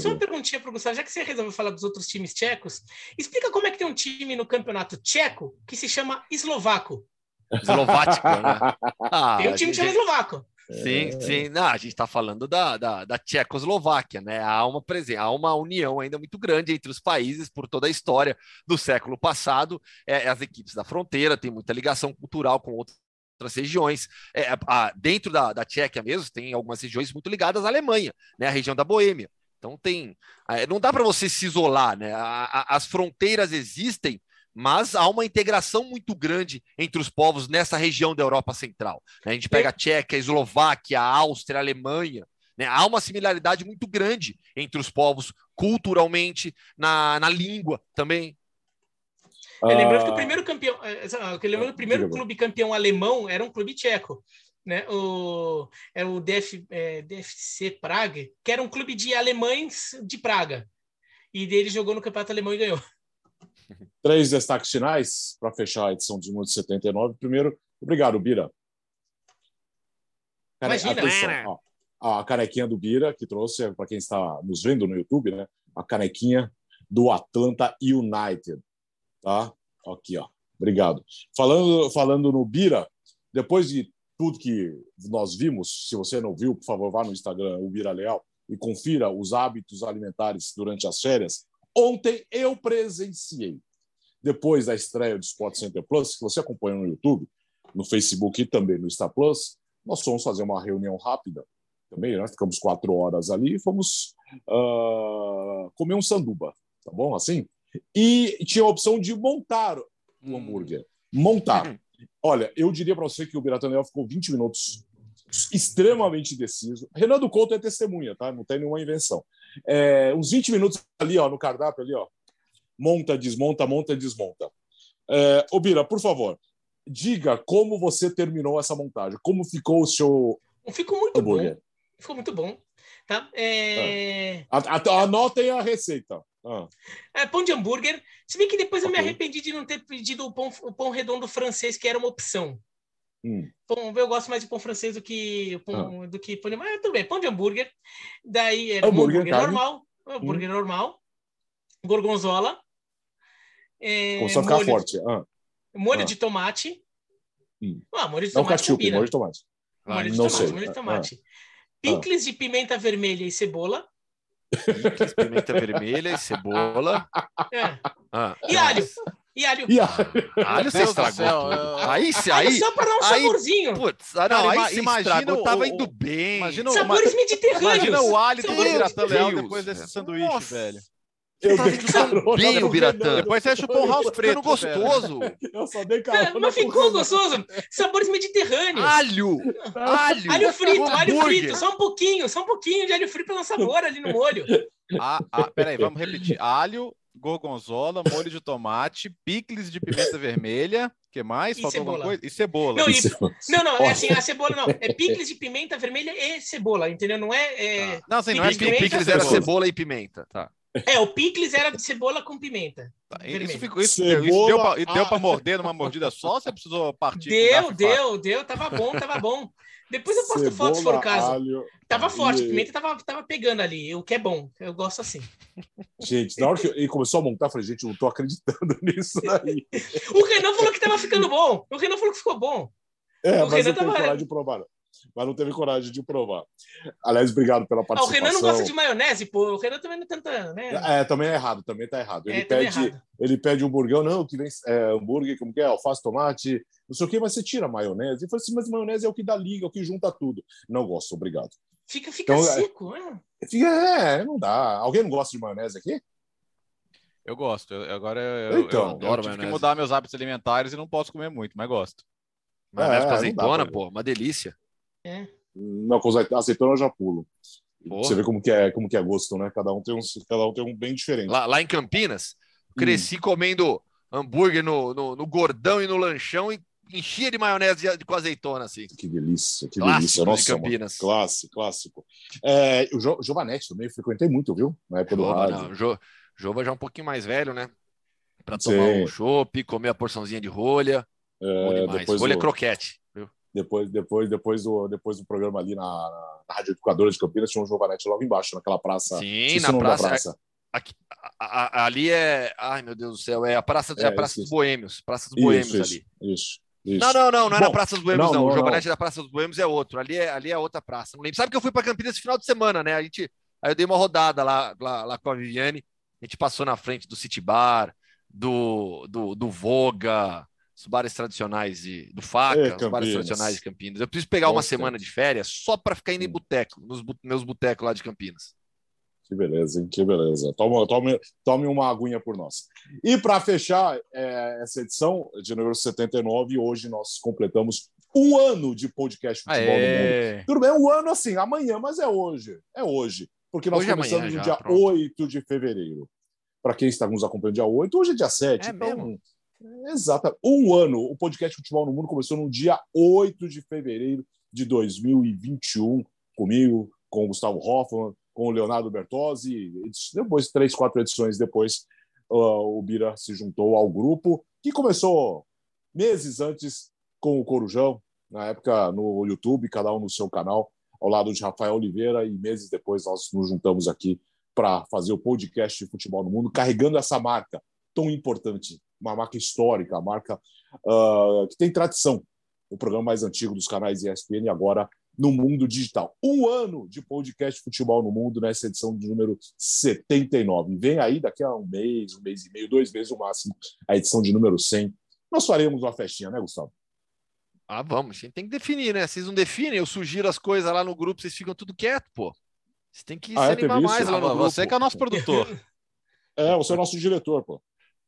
só uma perguntinha para o Gustavo, já que você resolveu falar dos outros times tchecos, explica como é que tem um time no campeonato tcheco que se chama eslovaco. Eslovático, né? Ah, tem um time que chama eslovaco. Sim, é... sim. Não, a gente está falando da, da, da Tchecoslováquia, né? Há uma, há uma união ainda muito grande entre os países por toda a história do século passado. É, as equipes da fronteira têm muita ligação cultural com outras regiões. É, a, dentro da, da Tchequia mesmo, tem algumas regiões muito ligadas à Alemanha, né? A região da Boêmia. Então tem. É, não dá para você se isolar, né? A, a, as fronteiras existem, mas há uma integração muito grande entre os povos nessa região da Europa Central. Né? A gente pega a Tchequia, a Eslováquia, a Áustria, a Alemanha. Né? Há uma similaridade muito grande entre os povos, culturalmente, na, na língua também. É, lembrando que o ah. primeiro campeão, é, lembrando o primeiro clube campeão alemão era um clube tcheco, né? O é o DF, é, DFC Praga, que era um clube de alemães de Praga. E dele jogou no campeonato alemão e ganhou. Três destaques finais para fechar a edição de 79. Primeiro, obrigado, Bira. Care... Imagina, Atenção, ó, a canequinha do Bira, que trouxe, para quem está nos vendo no YouTube, né? A canequinha do Atlanta United. Tá? Aqui, ó. Obrigado. Falando, falando no Bira, depois de tudo que nós vimos, se você não viu, por favor, vá no Instagram, o Bira Leal, e confira os hábitos alimentares durante as férias. Ontem eu presenciei, depois da estreia do Sport Center Plus, que você acompanha no YouTube, no Facebook e também no Star Plus, nós fomos fazer uma reunião rápida também, né? ficamos quatro horas ali e fomos uh, comer um sanduba, tá bom? Assim? E tinha a opção de montar o um hum. hambúrguer. Montar. Olha, eu diria para você que o Biratanel ficou 20 minutos extremamente indeciso. Renan Couto é testemunha, tá? Não tem nenhuma invenção. É, uns 20 minutos ali, ó, no cardápio ali, ó. Monta, desmonta, monta, desmonta. É, Bira, por favor, diga como você terminou essa montagem. Como ficou o seu Ficou muito hambúrguer. bom. Ficou muito bom. Tá? É... Ah. Anotem a receita. Ah. É, pão de hambúrguer. Se bem que depois okay. eu me arrependi de não ter pedido o pão, o pão redondo francês, que era uma opção. Hum. Pão, eu gosto mais de pão francês do que pão, ah. do que pão de mas tudo bem, pão de hambúrguer. Daí era hambúrguer, um hambúrguer normal, hambúrguer hum. normal, gorgonzola. É, Começou a ficar forte. Ah. Molho ah. de tomate. Hum. Ah, molho de tomate. Não ketchup, molho de tomate. Molho de tomate, sei. molho de tomate. Ah. Picles de pimenta vermelha e cebola. Picles, pimenta vermelha e cebola. É. Ah, e alho. E alho. E alho. alho você estragou. Aí, aí, aí, só para dar um aí, saborzinho. Putz, ah, não, aí você imagina o, tava indo bem. Imagina Sabores uma, mediterrâneos. Imagina o alho do Biratã Leal depois desse sanduíche, Nossa. velho. Eu tá dei carona bem o Biratã. Depois você chupou um house preto. gostoso. Eu só dei carona. Mas ficou gostoso. Sabores mediterrâneos. Alho. Alho. Alho frito, alho frito. Só um pouquinho, só um pouquinho de alho frito para dar sabor ali no molho. Ah, ah, peraí, vamos repetir. Alho, gorgonzola, molho de tomate, picles de pimenta vermelha, que mais? E Faltou cebola. alguma coisa? E cebola. Não, e, não, não, é assim, a cebola não. É picles de pimenta vermelha e cebola, entendeu? Não é. é ah. Não, assim, não é que o picles era cebola e pimenta, tá. É, o picles era de cebola com pimenta. Tá, isso, ficou, isso, cebola, isso deu para ah. morder numa mordida só? Você precisou partir? Deu, deu, deu. Tava bom, tava bom. Depois eu posto Cebola, foto se for o caso. Alho, tava forte, e... pimenta tava, tava pegando ali, o que é bom. Eu gosto assim. Gente, na hora que ele começou a montar, eu falei, gente, eu não tô acreditando nisso aí. o Renan falou que tava ficando bom. O Renan falou que ficou bom. É, o mas Renan eu tava... coragem de provar mas não teve coragem de provar. Aliás, obrigado pela participação. Ah, o Renan não gosta de maionese, pô. O Renan também não tenta, né? É, também é errado, também tá errado. Ele, é, pede, errado. ele pede um burgão, não, que vem é, hambúrguer, como que é? Alface, tomate, não sei o que, mas você tira a maionese. Ele falou assim, mas maionese é o que dá liga, é o que junta tudo. Não gosto, obrigado. Fica, fica então, é, seco, é. Fica, é, não dá. Alguém não gosta de maionese aqui? Eu gosto. Eu, agora eu, então, eu, eu, eu tive que mudar meus hábitos alimentares e não posso comer muito, mas gosto. Maionese é, com azeitona, pô, uma delícia. É. Não, com azeitona eu já pulo. Porra. Você vê como que é, como que é gosto, né? Cada um tem um, cada um tem um bem diferente. Lá, lá em Campinas, cresci hum. comendo hambúrguer no, no, no, gordão e no lanchão e enchia de maionese de, com azeitona, assim. Que delícia, que Clássico delícia. de Nossa, Campinas. mano, clássico, clássico. É, o jo, Giovanetti também frequentei muito, viu? Na época do Jova, rádio. não, Jo- Jova já é um pouquinho mais velho, né? Pra Sim. tomar um chopp, comer a porçãozinha de rolha. Bom É, demais. Rolha do, croquete. viu? Depois, depois, depois, do, depois do programa ali na, na Rádio Educadora de Campinas, tinha um Giovanetti logo embaixo, naquela praça. Sim, na praça. praça. Aqui- a- a- ali é. Ai, meu Deus do céu, é a Praça, é É, a praça dos esqueci. Boêmios. Praça dos Boêmios Isso, ali. isso, isso, isso. Não, não, não, não é na Bom, Praça dos Boêmios, não, não. não, O Giovanetti da Praça dos Boêmios é outro. Ali é, ali é outra praça. Não lembro. Sabe que eu fui para Campinas esse final de semana, né? A gente, aí eu dei uma rodada lá, lá, lá com a Viviane. A gente passou na frente do City Bar, do, do, do Voga, os bares tradicionais de, do Faca, É, os bares tradicionais de Campinas. Eu preciso pegar uma Bons semana de férias só para ficar indo em boteco, nos meus botecos lá de Campinas. Que beleza, hein? Que beleza. Tome, tome, tome uma aguinha por nós. E para fechar é, essa edição de número 79, hoje nós completamos um ano de podcast Futebol no Mundo. Aê. Tudo bem, um ano assim, amanhã, mas é hoje. É hoje. Porque nós Hoje é começamos amanhã no já, dia pronto. 8 de fevereiro. Para quem está nos acompanhando dia 8, hoje é dia 7. É então, mesmo? Exato. Um ano. O podcast Futebol no Mundo começou no dia 8 de fevereiro de 2021, comigo, com o Gustavo Hoffman, com o Leonardo Bertozzi. Depois, três, quatro edições depois, uh, o Bira se juntou ao grupo, que começou meses antes com o Corujão, na época no YouTube, cada um no seu canal, ao lado de Rafael Oliveira, e meses depois nós nos juntamos aqui para fazer o podcast de futebol no mundo, carregando essa marca tão importante, uma marca histórica, a marca uh, que tem tradição, o programa mais antigo dos canais ESPN agora no mundo digital. Um ano de podcast Futebol no Mundo nessa edição de número 79. Vem aí daqui a um mês, um mês e meio, dois meses no máximo, a edição de número 100. Nós faremos uma festinha, né, Gustavo? Ah, vamos, a gente tem que definir, né? Vocês não definem, eu sugiro as coisas lá no grupo, vocês ficam tudo quieto, pô. Vocês têm que Ah, se é, animar isso? mais lá Ah, no grupo. você que é o nosso produtor. É, você é o nosso diretor, pô.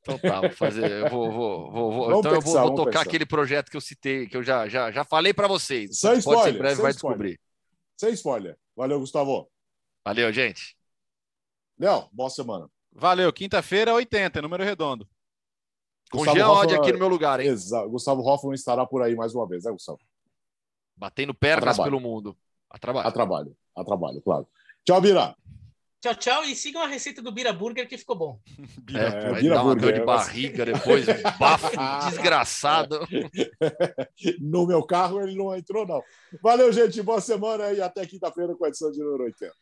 Então tá, vou fazer. Eu vou, vou, vou, vou- então eu vou, vou tocar pensar. aquele projeto que eu citei, que eu já, já, já falei para vocês. Sem Pode ser spoiler, em breve sem vai spoiler. descobrir. Sem spoiler. Valeu, Gustavo. Valeu, gente. Léo, boa semana. Valeu, quinta-feira, 80, número redondo. Com Gustavo Jean Hoffman- aqui no meu lugar, hein? Exato. Gustavo Hoffman estará por aí mais uma vez, né, Gustavo? Batendo pernas pelo mundo. A trabalho. A trabalho. A trabalho, claro. Tchau, Bira. Tchau, tchau. E sigam a receita do Bira Burger que ficou bom. É, É, vai vira dar uma burger, dor de é, barriga depois, um bafo desgraçado. No meu carro ele não entrou, não. Valeu, gente. Boa semana e até quinta-feira com a edição de número 80.